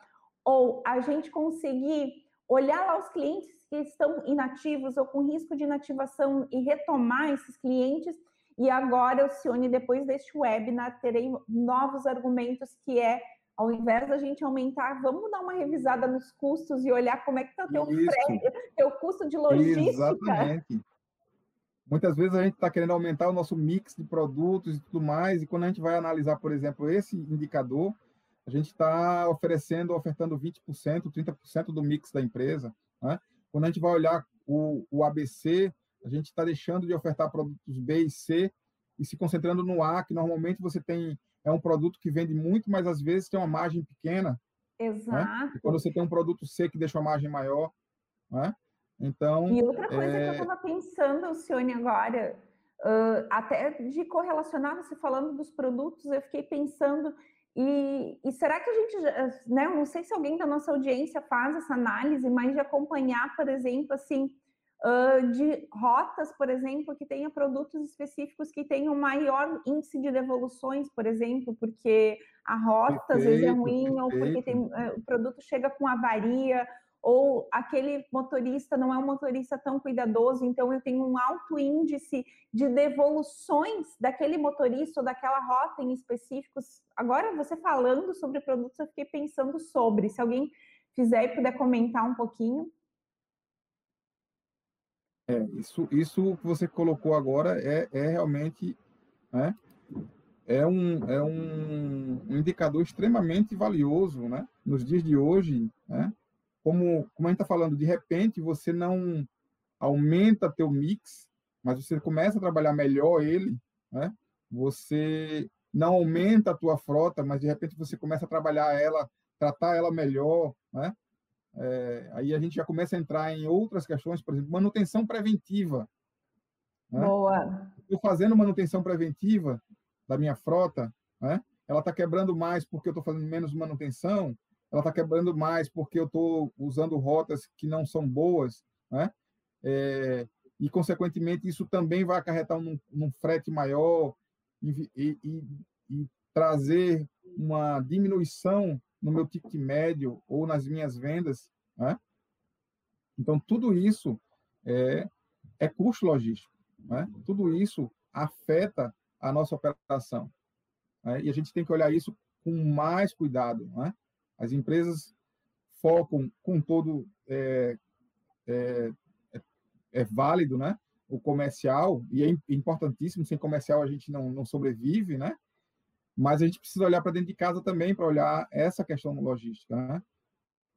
ou a gente conseguir olhar lá os clientes que estão inativos ou com risco de inativação e retomar esses clientes. E agora, Cione, depois deste webinar, terei novos argumentos que é, ao invés da gente aumentar, vamos dar uma revisada nos custos e olhar como é que está o teu, teu custo de logística.
Exatamente. Muitas vezes a gente está querendo aumentar o nosso mix de produtos e tudo mais, e quando a gente vai analisar, por exemplo, esse indicador, a gente está oferecendo, ofertando 20%, 30% do mix da empresa. Né? Quando a gente vai olhar o, o ABC, a gente está deixando de ofertar produtos B e C e se concentrando no A, que normalmente você tem é um produto que vende muito, mas às vezes tem uma margem pequena.
Né? Exato.
Né? Quando você tem um produto C que deixa uma margem maior, né? Então.
E outra coisa é... que eu estava pensando, Alcione, agora, uh, até de correlacionar você falando dos produtos, eu fiquei pensando e, e, será que a gente, né? Eu não sei se alguém da nossa audiência faz essa análise, mas de acompanhar, por exemplo, assim, uh, de rotas, por exemplo, que tenha produtos específicos que tenham maior índice de devoluções, por exemplo, porque a rota perfeito, às vezes é ruim, perfeito. ou porque tem, uh, o produto chega com avaria, ou aquele motorista não é um motorista tão cuidadoso, então eu tenho um alto índice de devoluções daquele motorista ou daquela rota em específicos. Agora, você falando sobre produtos, eu fiquei pensando sobre. Se alguém fizer e puder comentar um pouquinho.
É, isso, isso que você colocou agora é, é realmente né, é, um, é um indicador extremamente valioso né, nos dias de hoje. Né, como, como a gente está falando, de repente você não aumenta teu mix, mas você começa a trabalhar melhor ele, né? Você não aumenta a tua frota, mas de repente você começa a trabalhar ela, tratar ela melhor, né? É, aí a gente já começa a entrar em outras questões, por exemplo, manutenção preventiva.
Né? Boa.
Estou fazendo manutenção preventiva da minha frota, né? ela está quebrando mais porque eu estou fazendo menos manutenção, ela está quebrando mais porque eu estou usando rotas que não são boas, né? É, e, consequentemente, isso também vai acarretar num, num frete maior e, e, e, trazer uma diminuição no meu ticket médio ou nas minhas vendas, né? Então, tudo isso é, é custo logístico, né? Tudo isso afeta a nossa operação. Né? E a gente tem que olhar isso com mais cuidado, né? As empresas focam com todo é, é, é, é, válido, né? O comercial e é importantíssimo. Sem comercial a gente não, não sobrevive, né? Mas a gente precisa olhar para dentro de casa também para olhar essa questão logística, né?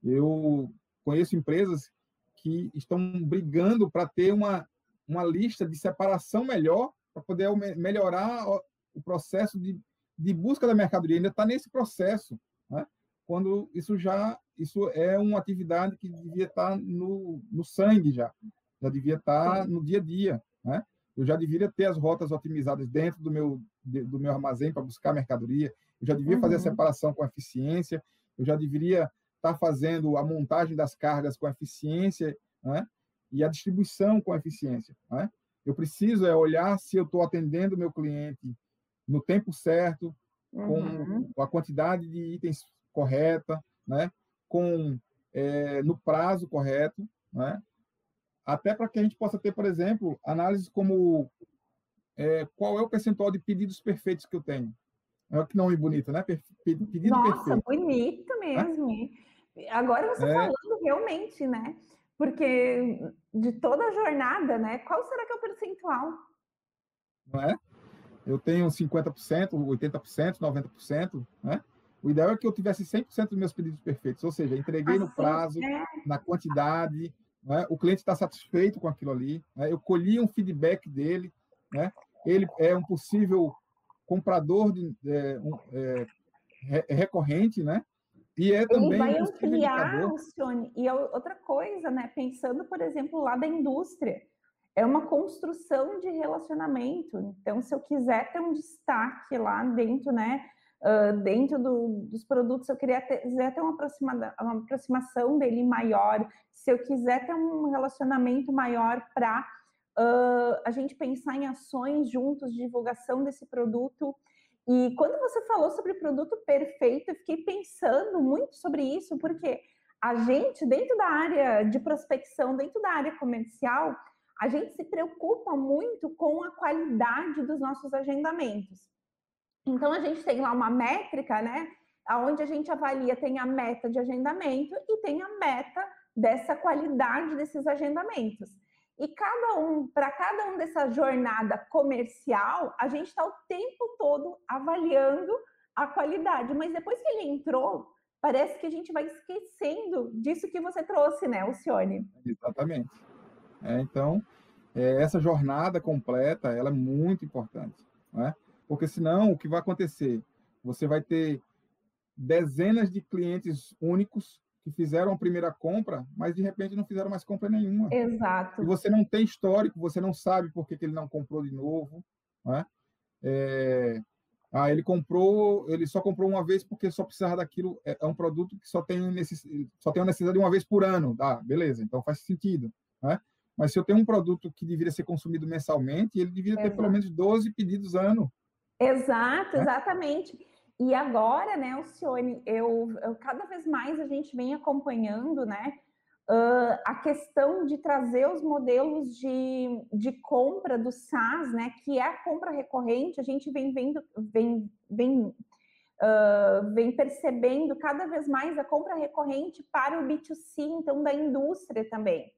Eu conheço empresas que estão brigando para ter uma uma lista de separação melhor para poder melhorar o processo de, de busca da mercadoria. Ainda está nesse processo, né? Quando isso já isso é uma atividade que devia estar no, no sangue já, já devia estar no dia a dia, né? Eu já deveria ter as rotas otimizadas dentro do meu do meu armazém para buscar mercadoria. Eu já devia uhum. fazer a uhum. separação com eficiência. Eu já deveria estar fazendo a montagem das cargas com eficiência, né? E a distribuição com eficiência, né? Eu preciso é olhar se eu estou atendendo meu cliente no tempo certo, uhum. com a quantidade de itens correta, né? com é, no prazo correto, né? até para que a gente possa ter, por exemplo, análises como é, qual é o percentual de pedidos perfeitos que eu tenho. É que nome bonito, né?
Pedido Nossa, perfeito. bonito mesmo. É? Agora você é... falando realmente, né? Porque de toda a jornada, né? Qual será que é o percentual?
Não é? Eu tenho 50%, 80%, 90%, né? O ideal é que eu tivesse 100% dos meus pedidos perfeitos, ou seja, entreguei assim, no prazo, é. na quantidade, né? o cliente está satisfeito com aquilo ali, né? eu colhi um feedback dele, né? ele é um possível comprador de, é, um, é, recorrente, né?
E é também ele vai ampliar, Lucione, e é outra coisa, né? Pensando, por exemplo, lá da indústria, é uma construção de relacionamento. Então, se eu quiser ter um destaque lá dentro, né? Dentro do, dos produtos, eu queria ter, ter uma, uma aproximação dele maior, se eu quiser ter um relacionamento maior para uh, a gente pensar em ações juntos de divulgação desse produto. E quando você falou sobre produto perfeito, eu fiquei pensando muito sobre isso, porque a gente, dentro da área de prospecção, dentro da área comercial, a gente se preocupa muito com a qualidade dos nossos agendamentos. Então a gente tem lá uma métrica, né? Onde a gente avalia, tem a meta de agendamento e tem a meta dessa qualidade desses agendamentos. E cada um, para cada um dessa jornada comercial, a gente está o tempo todo avaliando a qualidade. Mas depois que ele entrou, parece que a gente vai esquecendo disso que você trouxe, né, Alcione?
Exatamente. É, então, é, essa jornada completa, ela é muito importante, né? Porque senão, o que vai acontecer? Você vai ter dezenas de clientes únicos que fizeram a primeira compra, mas de repente não fizeram mais compra nenhuma.
Exato.
E você não tem histórico, você não sabe por que, que ele não comprou de novo, né? É... Ah, ele comprou, ele só comprou uma vez porque só precisava daquilo. É, é um produto que só tem, necess... só tem necessidade de uma vez por ano. Ah, beleza, então faz sentido. Né? Mas se eu tenho um produto que deveria ser consumido mensalmente, ele deveria ter pelo menos 12 pedidos ano.
Exato, né? exatamente. E agora, né, Alcione, eu, eu, cada vez mais a gente vem acompanhando, né, uh, a questão de trazer os modelos de, de compra do SaaS, né, que é a compra recorrente, a gente vem vendo, vem, vem, uh, vem percebendo cada vez mais a compra recorrente para o B2C, então da indústria também.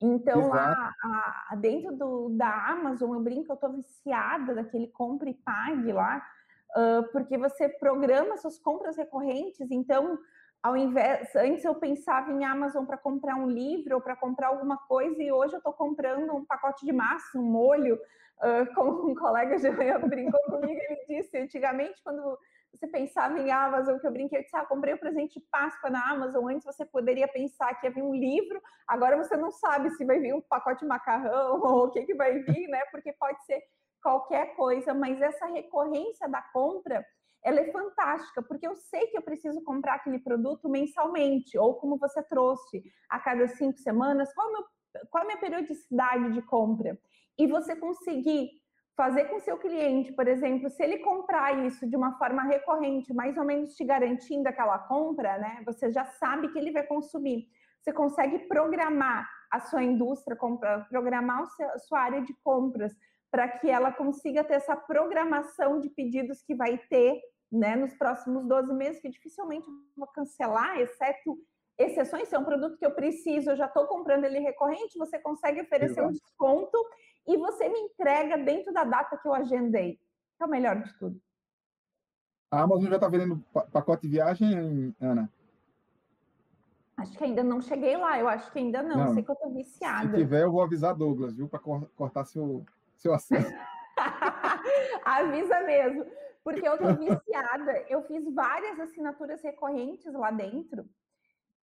Então, lá a, dentro do, da Amazon, eu brinco, eu estou viciada daquele compra e pague lá, uh, porque você programa suas compras recorrentes. Então, ao invés, antes eu pensava em Amazon para comprar um livro ou para comprar alguma coisa, e hoje eu estou comprando um pacote de massa, um molho. Uh, *laughs* como um colega já *laughs* brincou comigo, ele disse antigamente, quando você pensava em Amazon, que eu brinquei, eu disse, ah, comprei o presente de Páscoa na Amazon, antes você poderia pensar que ia vir um livro, agora você não sabe se vai vir um pacote de macarrão *laughs* ou o que, que vai vir, né? Porque pode ser qualquer coisa, mas essa recorrência da compra, ela é fantástica, porque eu sei que eu preciso comprar aquele produto mensalmente, ou como você trouxe, a cada cinco semanas, qual, é meu, qual é a minha periodicidade de compra? E você conseguir fazer com seu cliente, por exemplo, se ele comprar isso de uma forma recorrente, mais ou menos te garantindo aquela compra, né? Você já sabe que ele vai consumir. Você consegue programar a sua indústria, programar a sua área de compras para que ela consiga ter essa programação de pedidos que vai ter né, nos próximos 12 meses, que dificilmente vou cancelar, exceto exceções, se é um produto que eu preciso, eu já estou comprando ele recorrente, você consegue oferecer Exato. um desconto e você me entrega dentro da data que eu agendei. É o melhor de tudo.
A Amazon já está vendendo pacote de viagem, Ana?
Acho que ainda não cheguei lá, eu acho que ainda não, não. sei que eu estou viciada.
Se tiver, eu vou avisar Douglas, viu, para cortar seu, seu acesso. *laughs*
Avisa mesmo, porque eu estou *laughs* viciada. Eu fiz várias assinaturas recorrentes lá dentro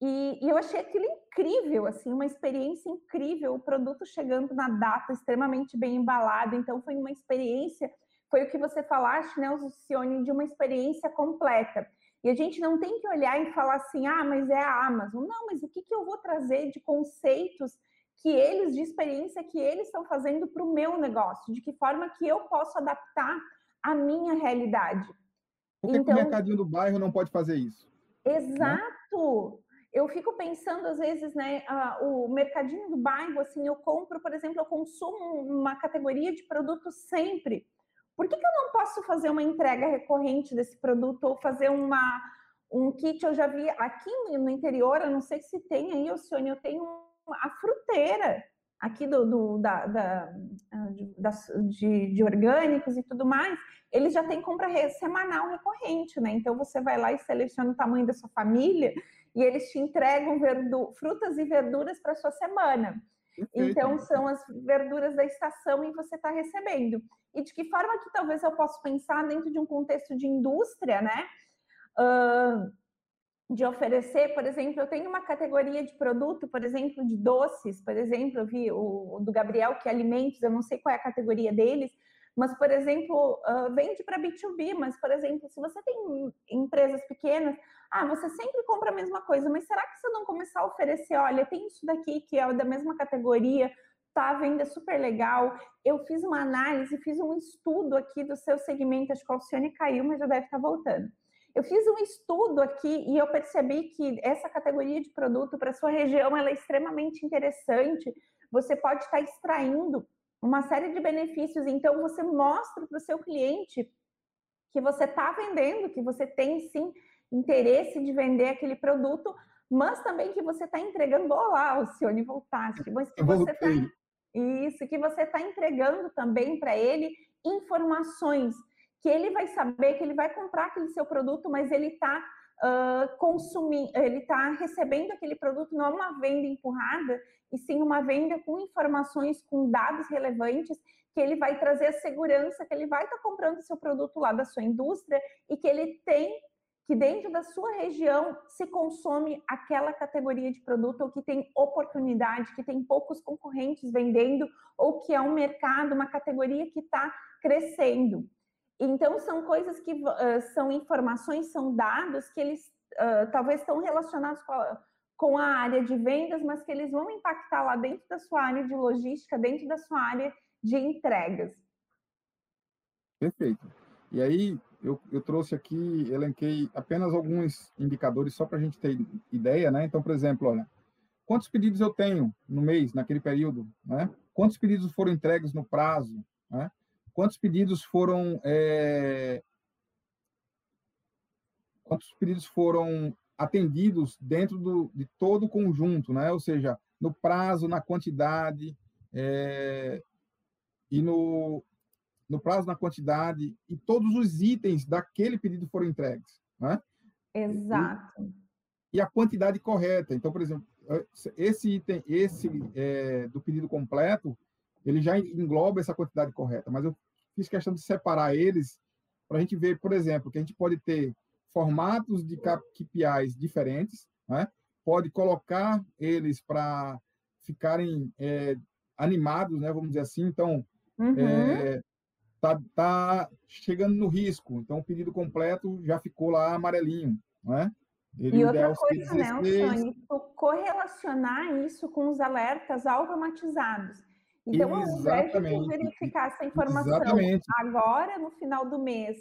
e, e, eu achei aquilo incrível, assim, uma experiência incrível, o produto chegando na data, extremamente bem embalado. Então, foi uma experiência, foi o que você falaste, né, Lucione, de uma experiência completa. E a gente não tem que olhar e falar assim, ah, mas é a Amazon. Não, mas o que, que eu vou trazer de conceitos que eles, de experiência que eles estão fazendo para o meu negócio? De que forma que eu posso adaptar a minha realidade?
Por que, então, o mercadinho do bairro não pode fazer isso?
Né? Exato! Né? Eu fico pensando às vezes, né, o mercadinho do bairro, assim, eu compro, por exemplo, eu consumo uma categoria de produto sempre. Por que, que eu não posso fazer uma entrega recorrente desse produto ou fazer uma um kit? Eu já vi aqui no interior, eu não sei se tem aí, Alcione, eu tenho a fruteira aqui do, do da, da, de, de, orgânicos e tudo mais, eles já têm compra semanal recorrente, né? Então você vai lá e seleciona o tamanho da sua família e eles te entregam frutas e verduras para sua semana. Então, são as verduras da estação e você está recebendo. E de que forma que talvez eu possa pensar dentro de um contexto de indústria, né? Uh, de oferecer, por exemplo, eu tenho uma categoria de produto, por exemplo, de doces, por exemplo, eu vi o, o do Gabriel, que é alimentos, eu não sei qual é a categoria deles, mas, por exemplo, uh, vende para B2B, mas, por exemplo, se você tem empresas pequenas, ah, você sempre compra a mesma coisa, mas será que eu não começar a oferecer, olha, tem isso daqui que é da mesma categoria, tá, a venda é super legal, eu fiz uma análise, fiz um estudo aqui do seu segmento, acho que o Alcione caiu, mas já deve estar voltando. Eu fiz um estudo aqui e eu percebi que essa categoria de produto para sua região ela é extremamente interessante. Você pode estar extraindo uma série de benefícios. Então, você mostra para o seu cliente que você está vendendo, que você tem sim interesse de vender aquele produto, mas também que você está entregando. Olá, Alcione, voltaste. Mas que você está. Isso, que você está entregando também para ele informações que ele vai saber que ele vai comprar aquele seu produto, mas ele está uh, consumindo, ele está recebendo aquele produto não é uma venda empurrada, e sim uma venda com informações, com dados relevantes, que ele vai trazer a segurança que ele vai estar tá comprando seu produto lá da sua indústria e que ele tem que dentro da sua região se consome aquela categoria de produto ou que tem oportunidade, que tem poucos concorrentes vendendo ou que é um mercado, uma categoria que está crescendo. Então são coisas que uh, são informações, são dados que eles uh, talvez estão relacionados com a, com a área de vendas, mas que eles vão impactar lá dentro da sua área de logística, dentro da sua área de entregas.
Perfeito. E aí, eu, eu trouxe aqui, elenquei apenas alguns indicadores só para a gente ter ideia, né? Então, por exemplo, olha, quantos pedidos eu tenho no mês, naquele período, né? Quantos pedidos foram entregues no prazo, né? Quantos pedidos foram é... quantos pedidos foram atendidos dentro do, de todo o conjunto, né? ou seja, no prazo, na quantidade, é, e no, no prazo, na quantidade, e todos os itens daquele pedido foram entregues. Né?
Exato.
E, e a quantidade correta. Então, por exemplo, esse item, esse é, do pedido completo, ele já engloba essa quantidade correta, mas eu fiz questão de separar eles para a gente ver, por exemplo, que a gente pode ter formatos de KPIs diferentes, né? pode colocar eles para ficarem é, animados, né? vamos dizer assim. Então, uhum. é, está tá chegando no risco, então o pedido completo já ficou lá amarelinho, né?
Ele, e outra coisa, 16... né, tu correlacionar isso com os alertas automatizados. Então, ao invés de verificar essa informação Exatamente. agora, no final do mês,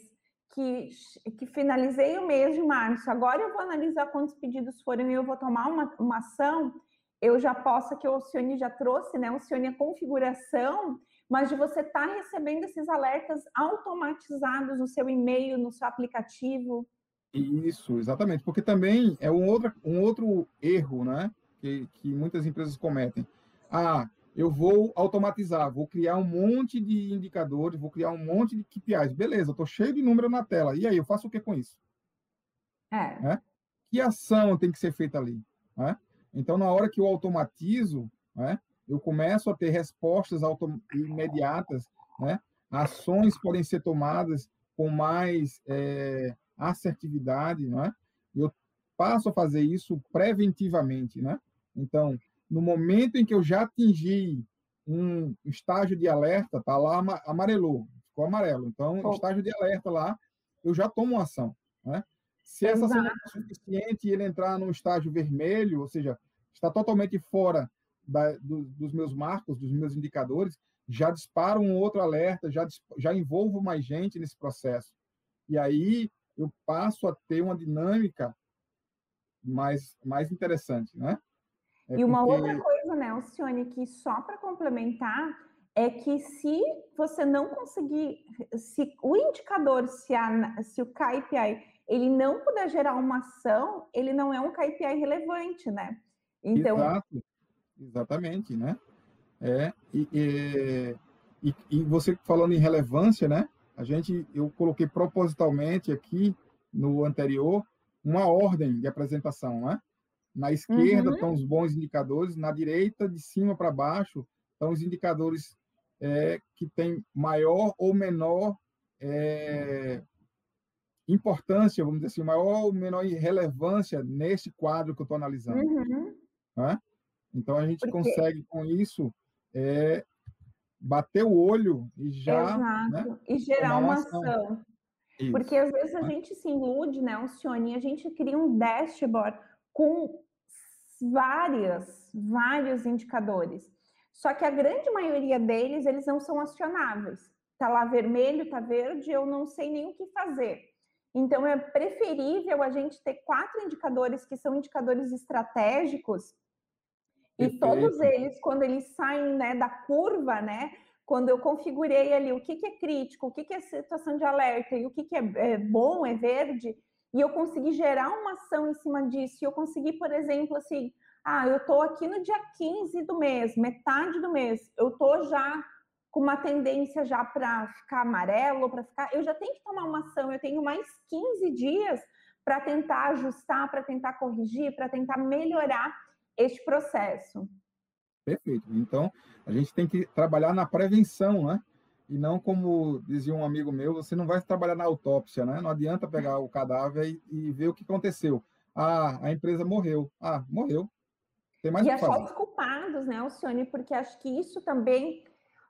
que, que finalizei o mês de março, agora eu vou analisar quantos pedidos foram e eu vou tomar uma, uma ação, eu já posso, que o Alcione já trouxe, né? O Alcione é configuração, mas de você estar tá recebendo esses alertas automatizados no seu e-mail, no seu aplicativo.
Isso, exatamente, porque também é um outro, um outro erro, né? Que, que muitas empresas cometem. Ah, eu vou automatizar, vou criar um monte de indicadores, vou criar um monte de KPIs. Beleza, estou cheio de número na tela. E aí, eu faço o que com isso?
É.
Né? Que ação tem que ser feita ali? Né? Então, na hora que eu automatizo, né, eu começo a ter respostas imediatas, né? ações podem ser tomadas com mais é, assertividade, né? eu passo a fazer isso preventivamente. Né? Então, no momento em que eu já atingi um estágio de alerta, tá lá amarelou, ficou amarelo. Então, oh. estágio de alerta lá, eu já tomo ação. Né? Se essa ação não é suficiente e ele entrar no estágio vermelho, ou seja, está totalmente fora da, do, dos meus marcos, dos meus indicadores, já disparo um outro alerta, já, já envolvo mais gente nesse processo. E aí eu passo a ter uma dinâmica mais, mais interessante, né?
É e uma porque... outra coisa, né, Alcione, que só para complementar, é que se você não conseguir, se o indicador, se, a, se o KPI, ele não puder gerar uma ação, ele não é um KPI relevante, né?
Então... Exato, exatamente, né? É, e, e, e, e você falando em relevância, né? A gente, eu coloquei propositalmente aqui no anterior uma ordem de apresentação, né? Na esquerda uhum. estão os bons indicadores, na direita, de cima para baixo, estão os indicadores é, que têm maior ou menor é, importância, vamos dizer assim, maior ou menor relevância nesse quadro que eu estou analisando. Uhum. Né? Então, a gente Porque... consegue, com isso, é, bater o olho e já.
Né, e gerar uma ação. ação. Porque às vezes a gente se ilude, né, Alcione, a gente cria um dashboard com várias, vários indicadores. Só que a grande maioria deles, eles não são acionáveis. Tá lá vermelho, tá verde, eu não sei nem o que fazer. Então é preferível a gente ter quatro indicadores que são indicadores estratégicos e todos eles, quando eles saem né, da curva, né, quando eu configurei ali o que, que é crítico, o que, que é situação de alerta e o que, que é, é bom, é verde, e eu consegui gerar uma ação em cima disso, e eu consegui, por exemplo, assim, ah, eu estou aqui no dia 15 do mês, metade do mês, eu estou já com uma tendência já para ficar amarelo, para ficar, eu já tenho que tomar uma ação, eu tenho mais 15 dias para tentar ajustar, para tentar corrigir, para tentar melhorar este processo.
Perfeito. Então, a gente tem que trabalhar na prevenção, né? E não como dizia um amigo meu, você não vai trabalhar na autópsia, né? Não adianta pegar o cadáver e, e ver o que aconteceu. Ah, a empresa morreu. Ah, morreu.
Tem mais e achar os culpados, né, Alcione? Porque acho que isso também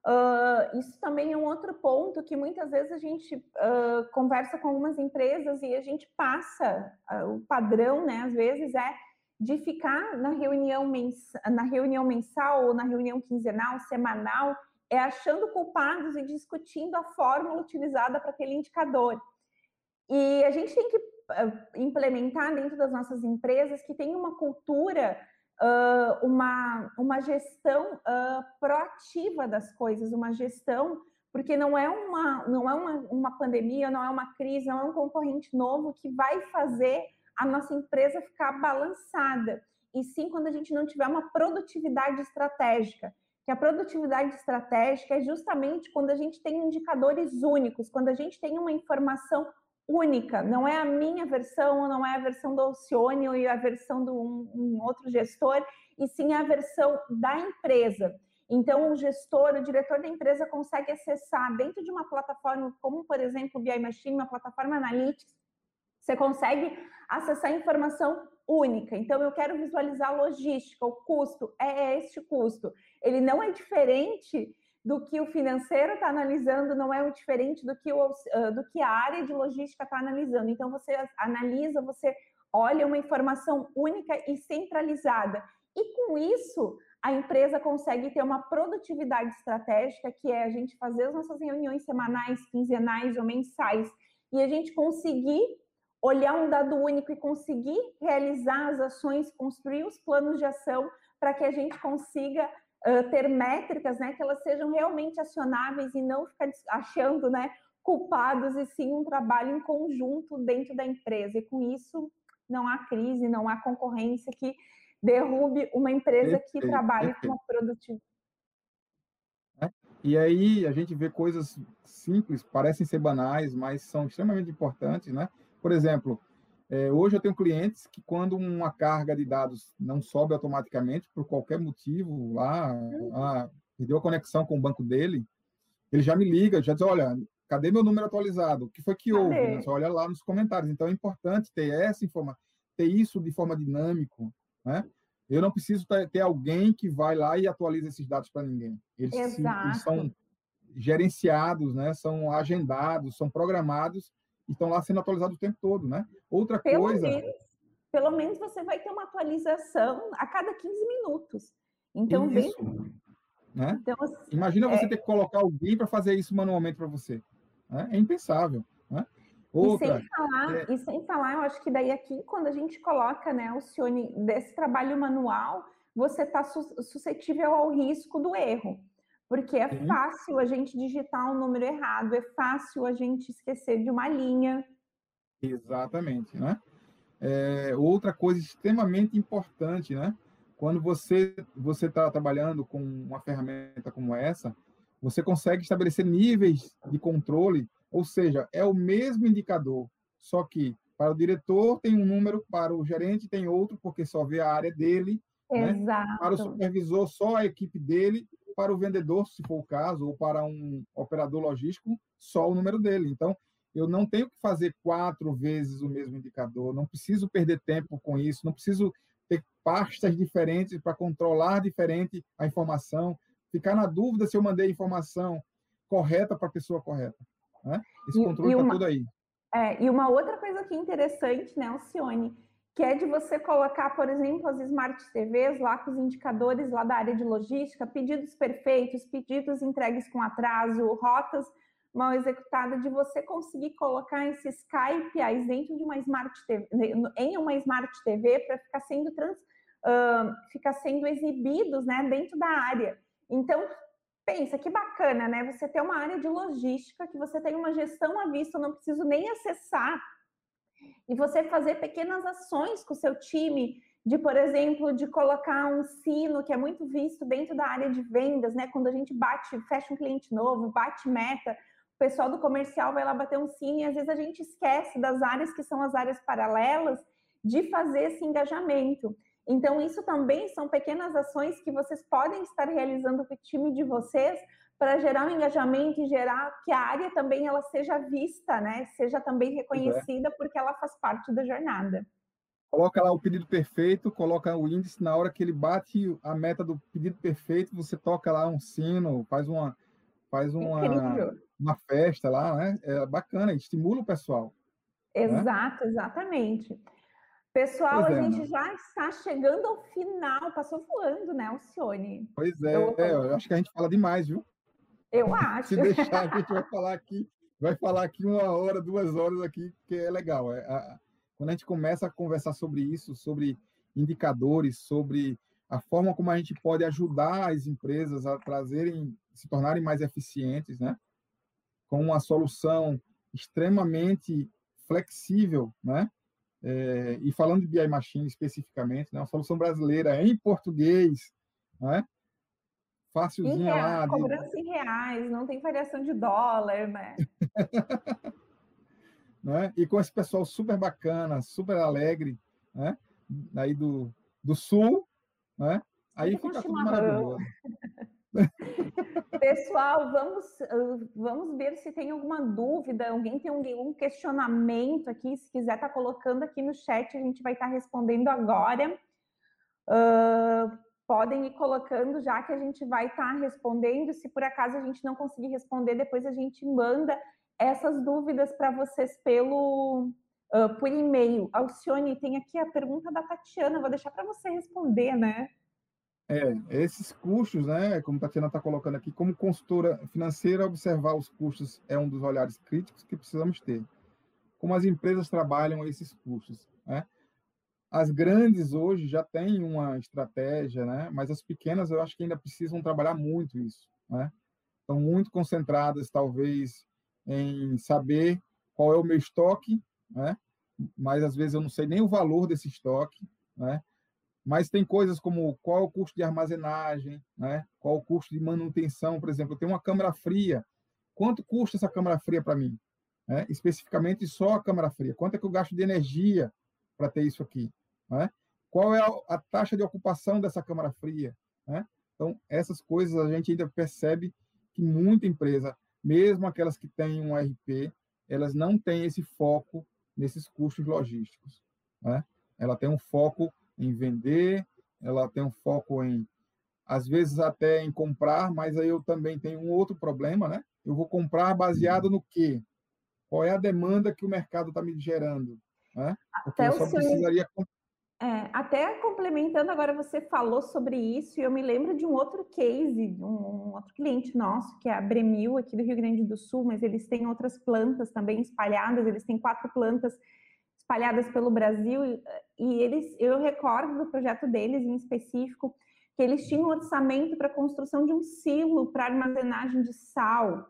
Uh, isso também é um outro ponto que muitas vezes a gente uh, conversa com algumas empresas e a gente passa uh, o padrão, né? Às vezes é de ficar na reunião, mens na reunião mensal ou na reunião quinzenal, semanal, é achando culpados e discutindo a fórmula utilizada para aquele indicador. E a gente tem que implementar dentro das nossas empresas que tem uma cultura uh, uma, uma gestão uh, proativa das coisas, uma gestão, porque não é, uma, não é uma, uma pandemia, não é uma crise, não é um concorrente novo que vai fazer a nossa empresa ficar balançada. E sim quando a gente não tiver uma produtividade estratégica. Que a produtividade estratégica é justamente quando a gente tem indicadores únicos, quando a gente tem uma informação única, não é a minha versão, não é a versão do Alcione ou a versão de um, um, outro gestor, e sim a versão da empresa. Então, o gestor, o diretor da empresa consegue acessar dentro de uma plataforma, como por exemplo o BI Machine, uma plataforma Analytics, você consegue acessar informação única. Então, eu quero visualizar a logística, o custo, é este custo. Ele não é diferente do que o financeiro está analisando, não é o diferente do que, o, do que a área de logística está analisando. Então, você analisa, você olha uma informação única e centralizada. E com isso, a empresa consegue ter uma produtividade estratégica, que é a gente fazer as nossas reuniões semanais, quinzenais ou mensais, e a gente conseguir olhar um dado único e conseguir realizar as ações, construir os planos de ação para que a gente consiga uh, ter métricas, né, que elas sejam realmente acionáveis e não ficar achando, né, culpados e sim um trabalho em conjunto dentro da empresa. E com isso não há crise, não há concorrência que derrube uma empresa que trabalhe com a produtividade.
É, e aí a gente vê coisas simples, parecem ser banais, mas são extremamente importantes, né? Por exemplo, é, hoje eu tenho clientes que quando uma carga de dados não sobe automaticamente por qualquer motivo, lá, ah, perdeu a conexão com o banco dele, ele já me liga, já diz, olha, cadê meu número atualizado? O que foi que cadê? houve? Né? Você olha lá nos comentários. Então é importante ter essa informação, ter isso de forma dinâmica, né? Eu não preciso ter alguém que vai lá e atualiza esses dados para ninguém. Eles, eles, são gerenciados, né? São agendados, são programados estão lá sendo atualizados o tempo todo, né? Outra
pelo
coisa.
Menos, pelo menos você vai ter uma atualização a cada 15 minutos. Então,
isso, bem... né? Então, assim, Imagina é... você ter que colocar alguém para fazer isso manualmente para você. Né? É impensável. Né?
Outra, e, sem falar, é... e sem falar, eu acho que daí aqui, quando a gente coloca né, o Cione desse trabalho manual, você está suscetível ao risco do erro. Porque é fácil a gente digitar um número errado, é fácil a gente esquecer de uma linha.
Exatamente, né? É, outra coisa extremamente importante, né? Quando você você está trabalhando com uma ferramenta como essa, você consegue estabelecer níveis de controle ou seja, é o mesmo indicador, só que para o diretor tem um número, para o gerente tem outro, porque só vê a área dele. Né? Para o supervisor, só a equipe dele. Para o vendedor, se for o caso, ou para um operador logístico, só o número dele. Então, eu não tenho que fazer quatro vezes o mesmo indicador, não preciso perder tempo com isso, não preciso ter pastas diferentes para controlar diferente a informação, ficar na dúvida se eu mandei a informação correta para a pessoa correta. Né? Esse e, controle está tudo aí.
É, e uma outra coisa que é interessante, né, Alcione, que é de você colocar, por exemplo, as Smart TVs lá com os indicadores lá da área de logística, pedidos perfeitos, pedidos entregues com atraso, rotas mal executadas, de você conseguir colocar esses KPIs dentro de uma Smart TV, em uma Smart TV para ficar sendo trans, uh, ficar sendo exibidos, né, dentro da área. Então, pensa que bacana, né? Você ter uma área de logística, que você tem uma gestão à vista, eu não preciso nem acessar. E você fazer pequenas ações com o seu time, de, por exemplo, de colocar um sino, que é muito visto dentro da área de vendas, né? Quando a gente bate, fecha um cliente novo, bate meta, o pessoal do comercial vai lá bater um sino e às vezes a gente esquece das áreas que são as áreas paralelas de fazer esse engajamento. Então, isso também são pequenas ações que vocês podem estar realizando com o time de vocês para gerar um engajamento e gerar que a área também ela seja vista, né? Seja também é. reconhecida é. porque ela faz parte da jornada.
Coloca lá o pedido perfeito, coloca o índice na hora que ele bate a meta do pedido perfeito, você toca lá um sino, faz uma faz uma, uma festa lá, né? É bacana, estimula o pessoal.
Né? Exato, né? exatamente. Pessoal, é, a gente né? já está chegando ao final, passou voando, né, Alcione?
Pois é, eu, é, eu acho que a gente fala demais, viu?
Eu *laughs* acho.
Se deixar, a gente vai *laughs* falar aqui, vai falar aqui uma hora, duas horas aqui, que é legal. É, a, quando a gente começa a conversar sobre isso, sobre indicadores, sobre a forma como a gente pode ajudar as empresas a trazerem, se tornarem mais eficientes, né? Com uma solução extremamente flexível, né? É, e falando de BI Machine especificamente, né, uma solução brasileira em português, né? Fácilzinha lá.
De... reais, não tem variação de dólar, né? *laughs*
né? E com esse pessoal super bacana, super alegre, né? Aí do, do sul, né? Aí fica tudo maravilhoso. *laughs*
Pessoal, vamos, vamos ver se tem alguma dúvida, alguém tem algum questionamento aqui, se quiser tá colocando aqui no chat, a gente vai estar tá respondendo agora. Uh, podem ir colocando já que a gente vai estar tá respondendo. Se por acaso a gente não conseguir responder, depois a gente manda essas dúvidas para vocês pelo uh, por e-mail. Alcione, tem aqui a pergunta da Tatiana, vou deixar para você responder, né?
É, esses custos, né, como a Tatiana está colocando aqui, como consultora financeira, observar os custos é um dos olhares críticos que precisamos ter. Como as empresas trabalham esses custos, né? As grandes hoje já têm uma estratégia, né? Mas as pequenas eu acho que ainda precisam trabalhar muito isso, né? Estão muito concentradas, talvez, em saber qual é o meu estoque, né? Mas às vezes eu não sei nem o valor desse estoque, né? Mas tem coisas como qual é o custo de armazenagem, né? Qual é o custo de manutenção, por exemplo, eu tenho uma câmara fria. Quanto custa essa câmara fria para mim? Né? Especificamente só a câmara fria. Quanto é que eu gasto de energia para ter isso aqui? Né? Qual é a, taxa de ocupação dessa câmara fria? Né? Então, essas coisas a gente ainda percebe que muita empresa, mesmo aquelas que têm um RP, elas não têm esse foco nesses custos logísticos. Né? Ela tem um foco em vender, ela tem um foco em, às vezes, até em comprar, mas aí eu também tenho um outro problema, né? Eu vou comprar baseado no quê? Qual é a demanda que o mercado está me gerando? Né? Porque até eu só precisaria...
É, até complementando, agora você falou sobre isso, e eu me lembro de um outro case, um, um outro cliente nosso, que é a Bremil, aqui do Rio Grande do Sul, mas eles têm outras plantas também espalhadas, eles têm quatro plantas espalhadas pelo Brasil e eles, eu recordo do projeto deles em específico que eles tinham um orçamento para a construção de um silo para armazenagem de sal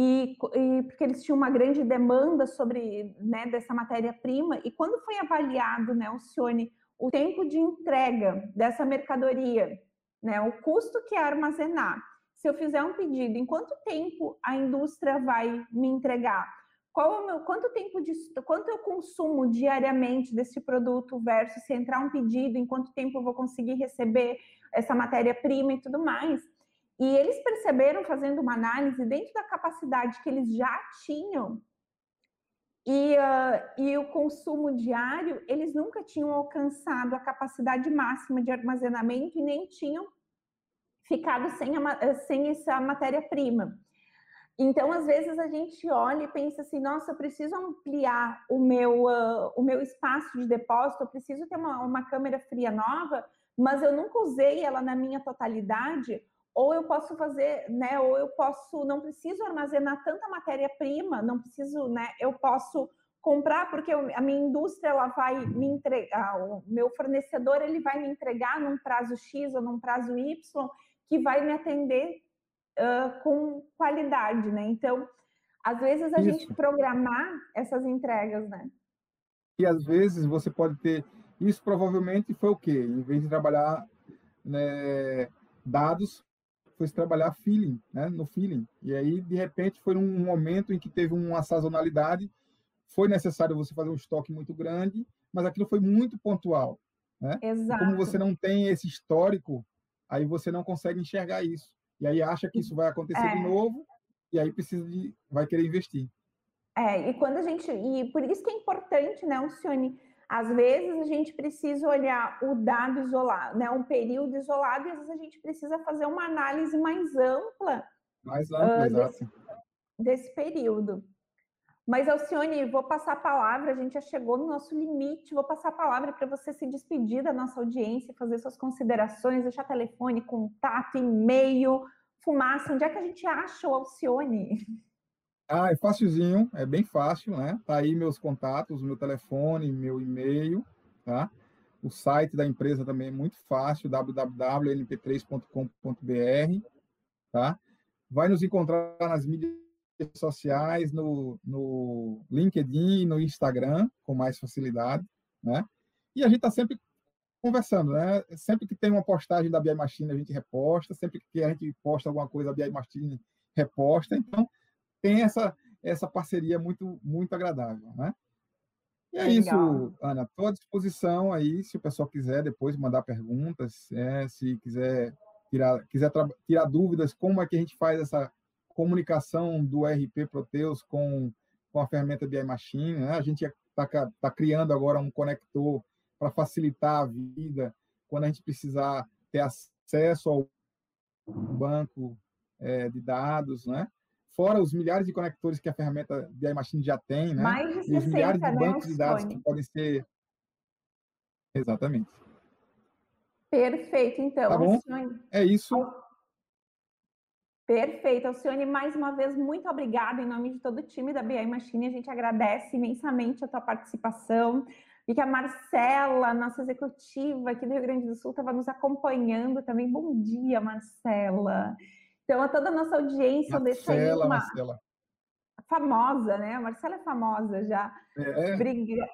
e, e, porque eles tinham uma grande demanda sobre né, dessa matéria-prima e quando foi avaliado, né, o Cione, o tempo de entrega dessa mercadoria, né, o custo que é armazenar, se eu fizer um pedido, em quanto tempo a indústria vai me entregar? qual é o meu, quanto tempo de quanto eu consumo diariamente desse produto versus se entrar um pedido, em quanto tempo eu vou conseguir receber essa matéria-prima e tudo mais. E eles perceberam, fazendo uma análise, dentro da capacidade que eles já tinham e, uh, e o consumo diário, eles nunca tinham alcançado a capacidade máxima de armazenamento e nem tinham ficado sem, a, sem essa matéria-prima. Então, às vezes, a gente olha e pensa assim, nossa, eu preciso ampliar o meu, uh, o meu espaço de depósito, eu preciso ter uma, uma câmera fria nova, mas eu nunca usei ela na minha totalidade, ou eu posso fazer, né, ou eu posso, não preciso armazenar tanta matéria-prima, não preciso, né, eu posso comprar porque a minha indústria ela vai me entregar, o meu fornecedor ele vai me entregar num prazo X ou num prazo Y que vai me atender uh, com qualidade, né? Então, às vezes a Isso. gente programar essas entregas, né?
E às vezes você pode ter. Isso provavelmente foi o quê? Em vez de trabalhar né, dados, foi trabalhar feeling, né? No feeling. E aí, de repente, foi um momento em que teve uma sazonalidade, foi necessário você fazer um estoque muito grande, mas aquilo foi muito pontual. Né? Exato. como você não tem esse histórico, aí você não consegue enxergar isso e aí acha que isso vai acontecer é. de novo, e aí precisa de, vai querer investir.
É, e quando a gente, e por isso que é importante, né, Alcione, às vezes a gente precisa olhar o dado isolado, né, um período isolado, e às vezes a gente precisa fazer uma análise mais ampla.
Mais ampla, uh, exato.
Desse, desse período. Mas, Alcione, vou passar a palavra, a gente já chegou no nosso limite, vou passar a palavra para você se despedir da nossa audiência, fazer suas considerações, deixar telefone, contato, e-mail, fumaça, onde é que a gente acha o Alcione?
Ah, é facilzinho, é bem fácil, né? Tá aí meus contatos, meu telefone, meu e-mail, tá? O site da empresa também é muito fácil, www.np3.com.br, tá? Vai nos encontrar nas mídias sociais, no, no LinkedIn, no Instagram, com mais facilidade, né? E a gente está sempre conversando, né? Sempre que tem uma postagem da BI Machine, a gente reposta, sempre que a gente posta alguma coisa, a BI Machine reposta, então tem essa essa parceria muito muito agradável, né? E é Legal. isso, Ana. Estou à disposição aí, se o pessoal quiser depois mandar perguntas, é, se quiser tirar, quiser tirar dúvidas, como é que a gente faz essa comunicação do RP Proteus com, com a ferramenta BI Machine. Né? A gente está tá criando agora um conector para facilitar a vida quando a gente precisar ter acesso ao banco é, de dados, né? Fora os milhares de conectores que a ferramenta BI Machine já tem, né?
Mais de 60,
e os milhares de
né,
bancos de dados que podem ser. Exatamente.
Perfeito, então.
Tá bom?
Alcione,
É isso.
Perfeito. Alcione, mais uma vez, muito obrigada em nome de todo o time da BI Machine. A gente agradece imensamente a tua participação. E que a Marcela, nossa executiva aqui do Rio Grande do Sul, estava nos acompanhando também. Bom dia, Marcela. Então, a toda a nossa audiência, eu
Marcela,
uma
Marcela.
famosa, né? A Marcela é famosa já.
É,
Briga-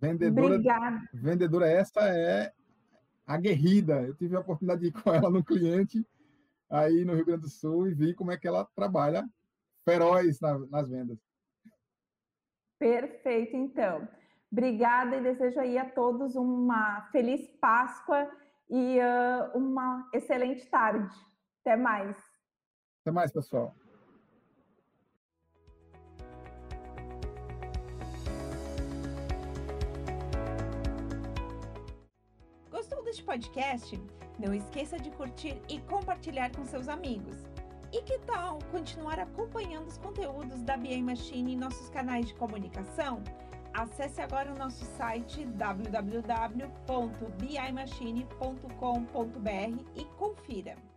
vendedora,
Obrigada.
vendedora, essa é aguerrida. Eu tive a oportunidade de ir *laughs* com ela no cliente aí no Rio Grande do Sul e vi como é que ela trabalha feroz na- nas vendas.
Perfeito, então. Obrigada e desejo aí a todos uma feliz Páscoa e ah, uma excelente tarde. Até mais.
Até mais, pessoal.
Gostou deste podcast? Não esqueça de curtir e compartilhar com seus amigos. E que tal continuar acompanhando os conteúdos da BA Machine em nossos canais de comunicação? Acesse agora o nosso site www.bimachine.com.br e confira.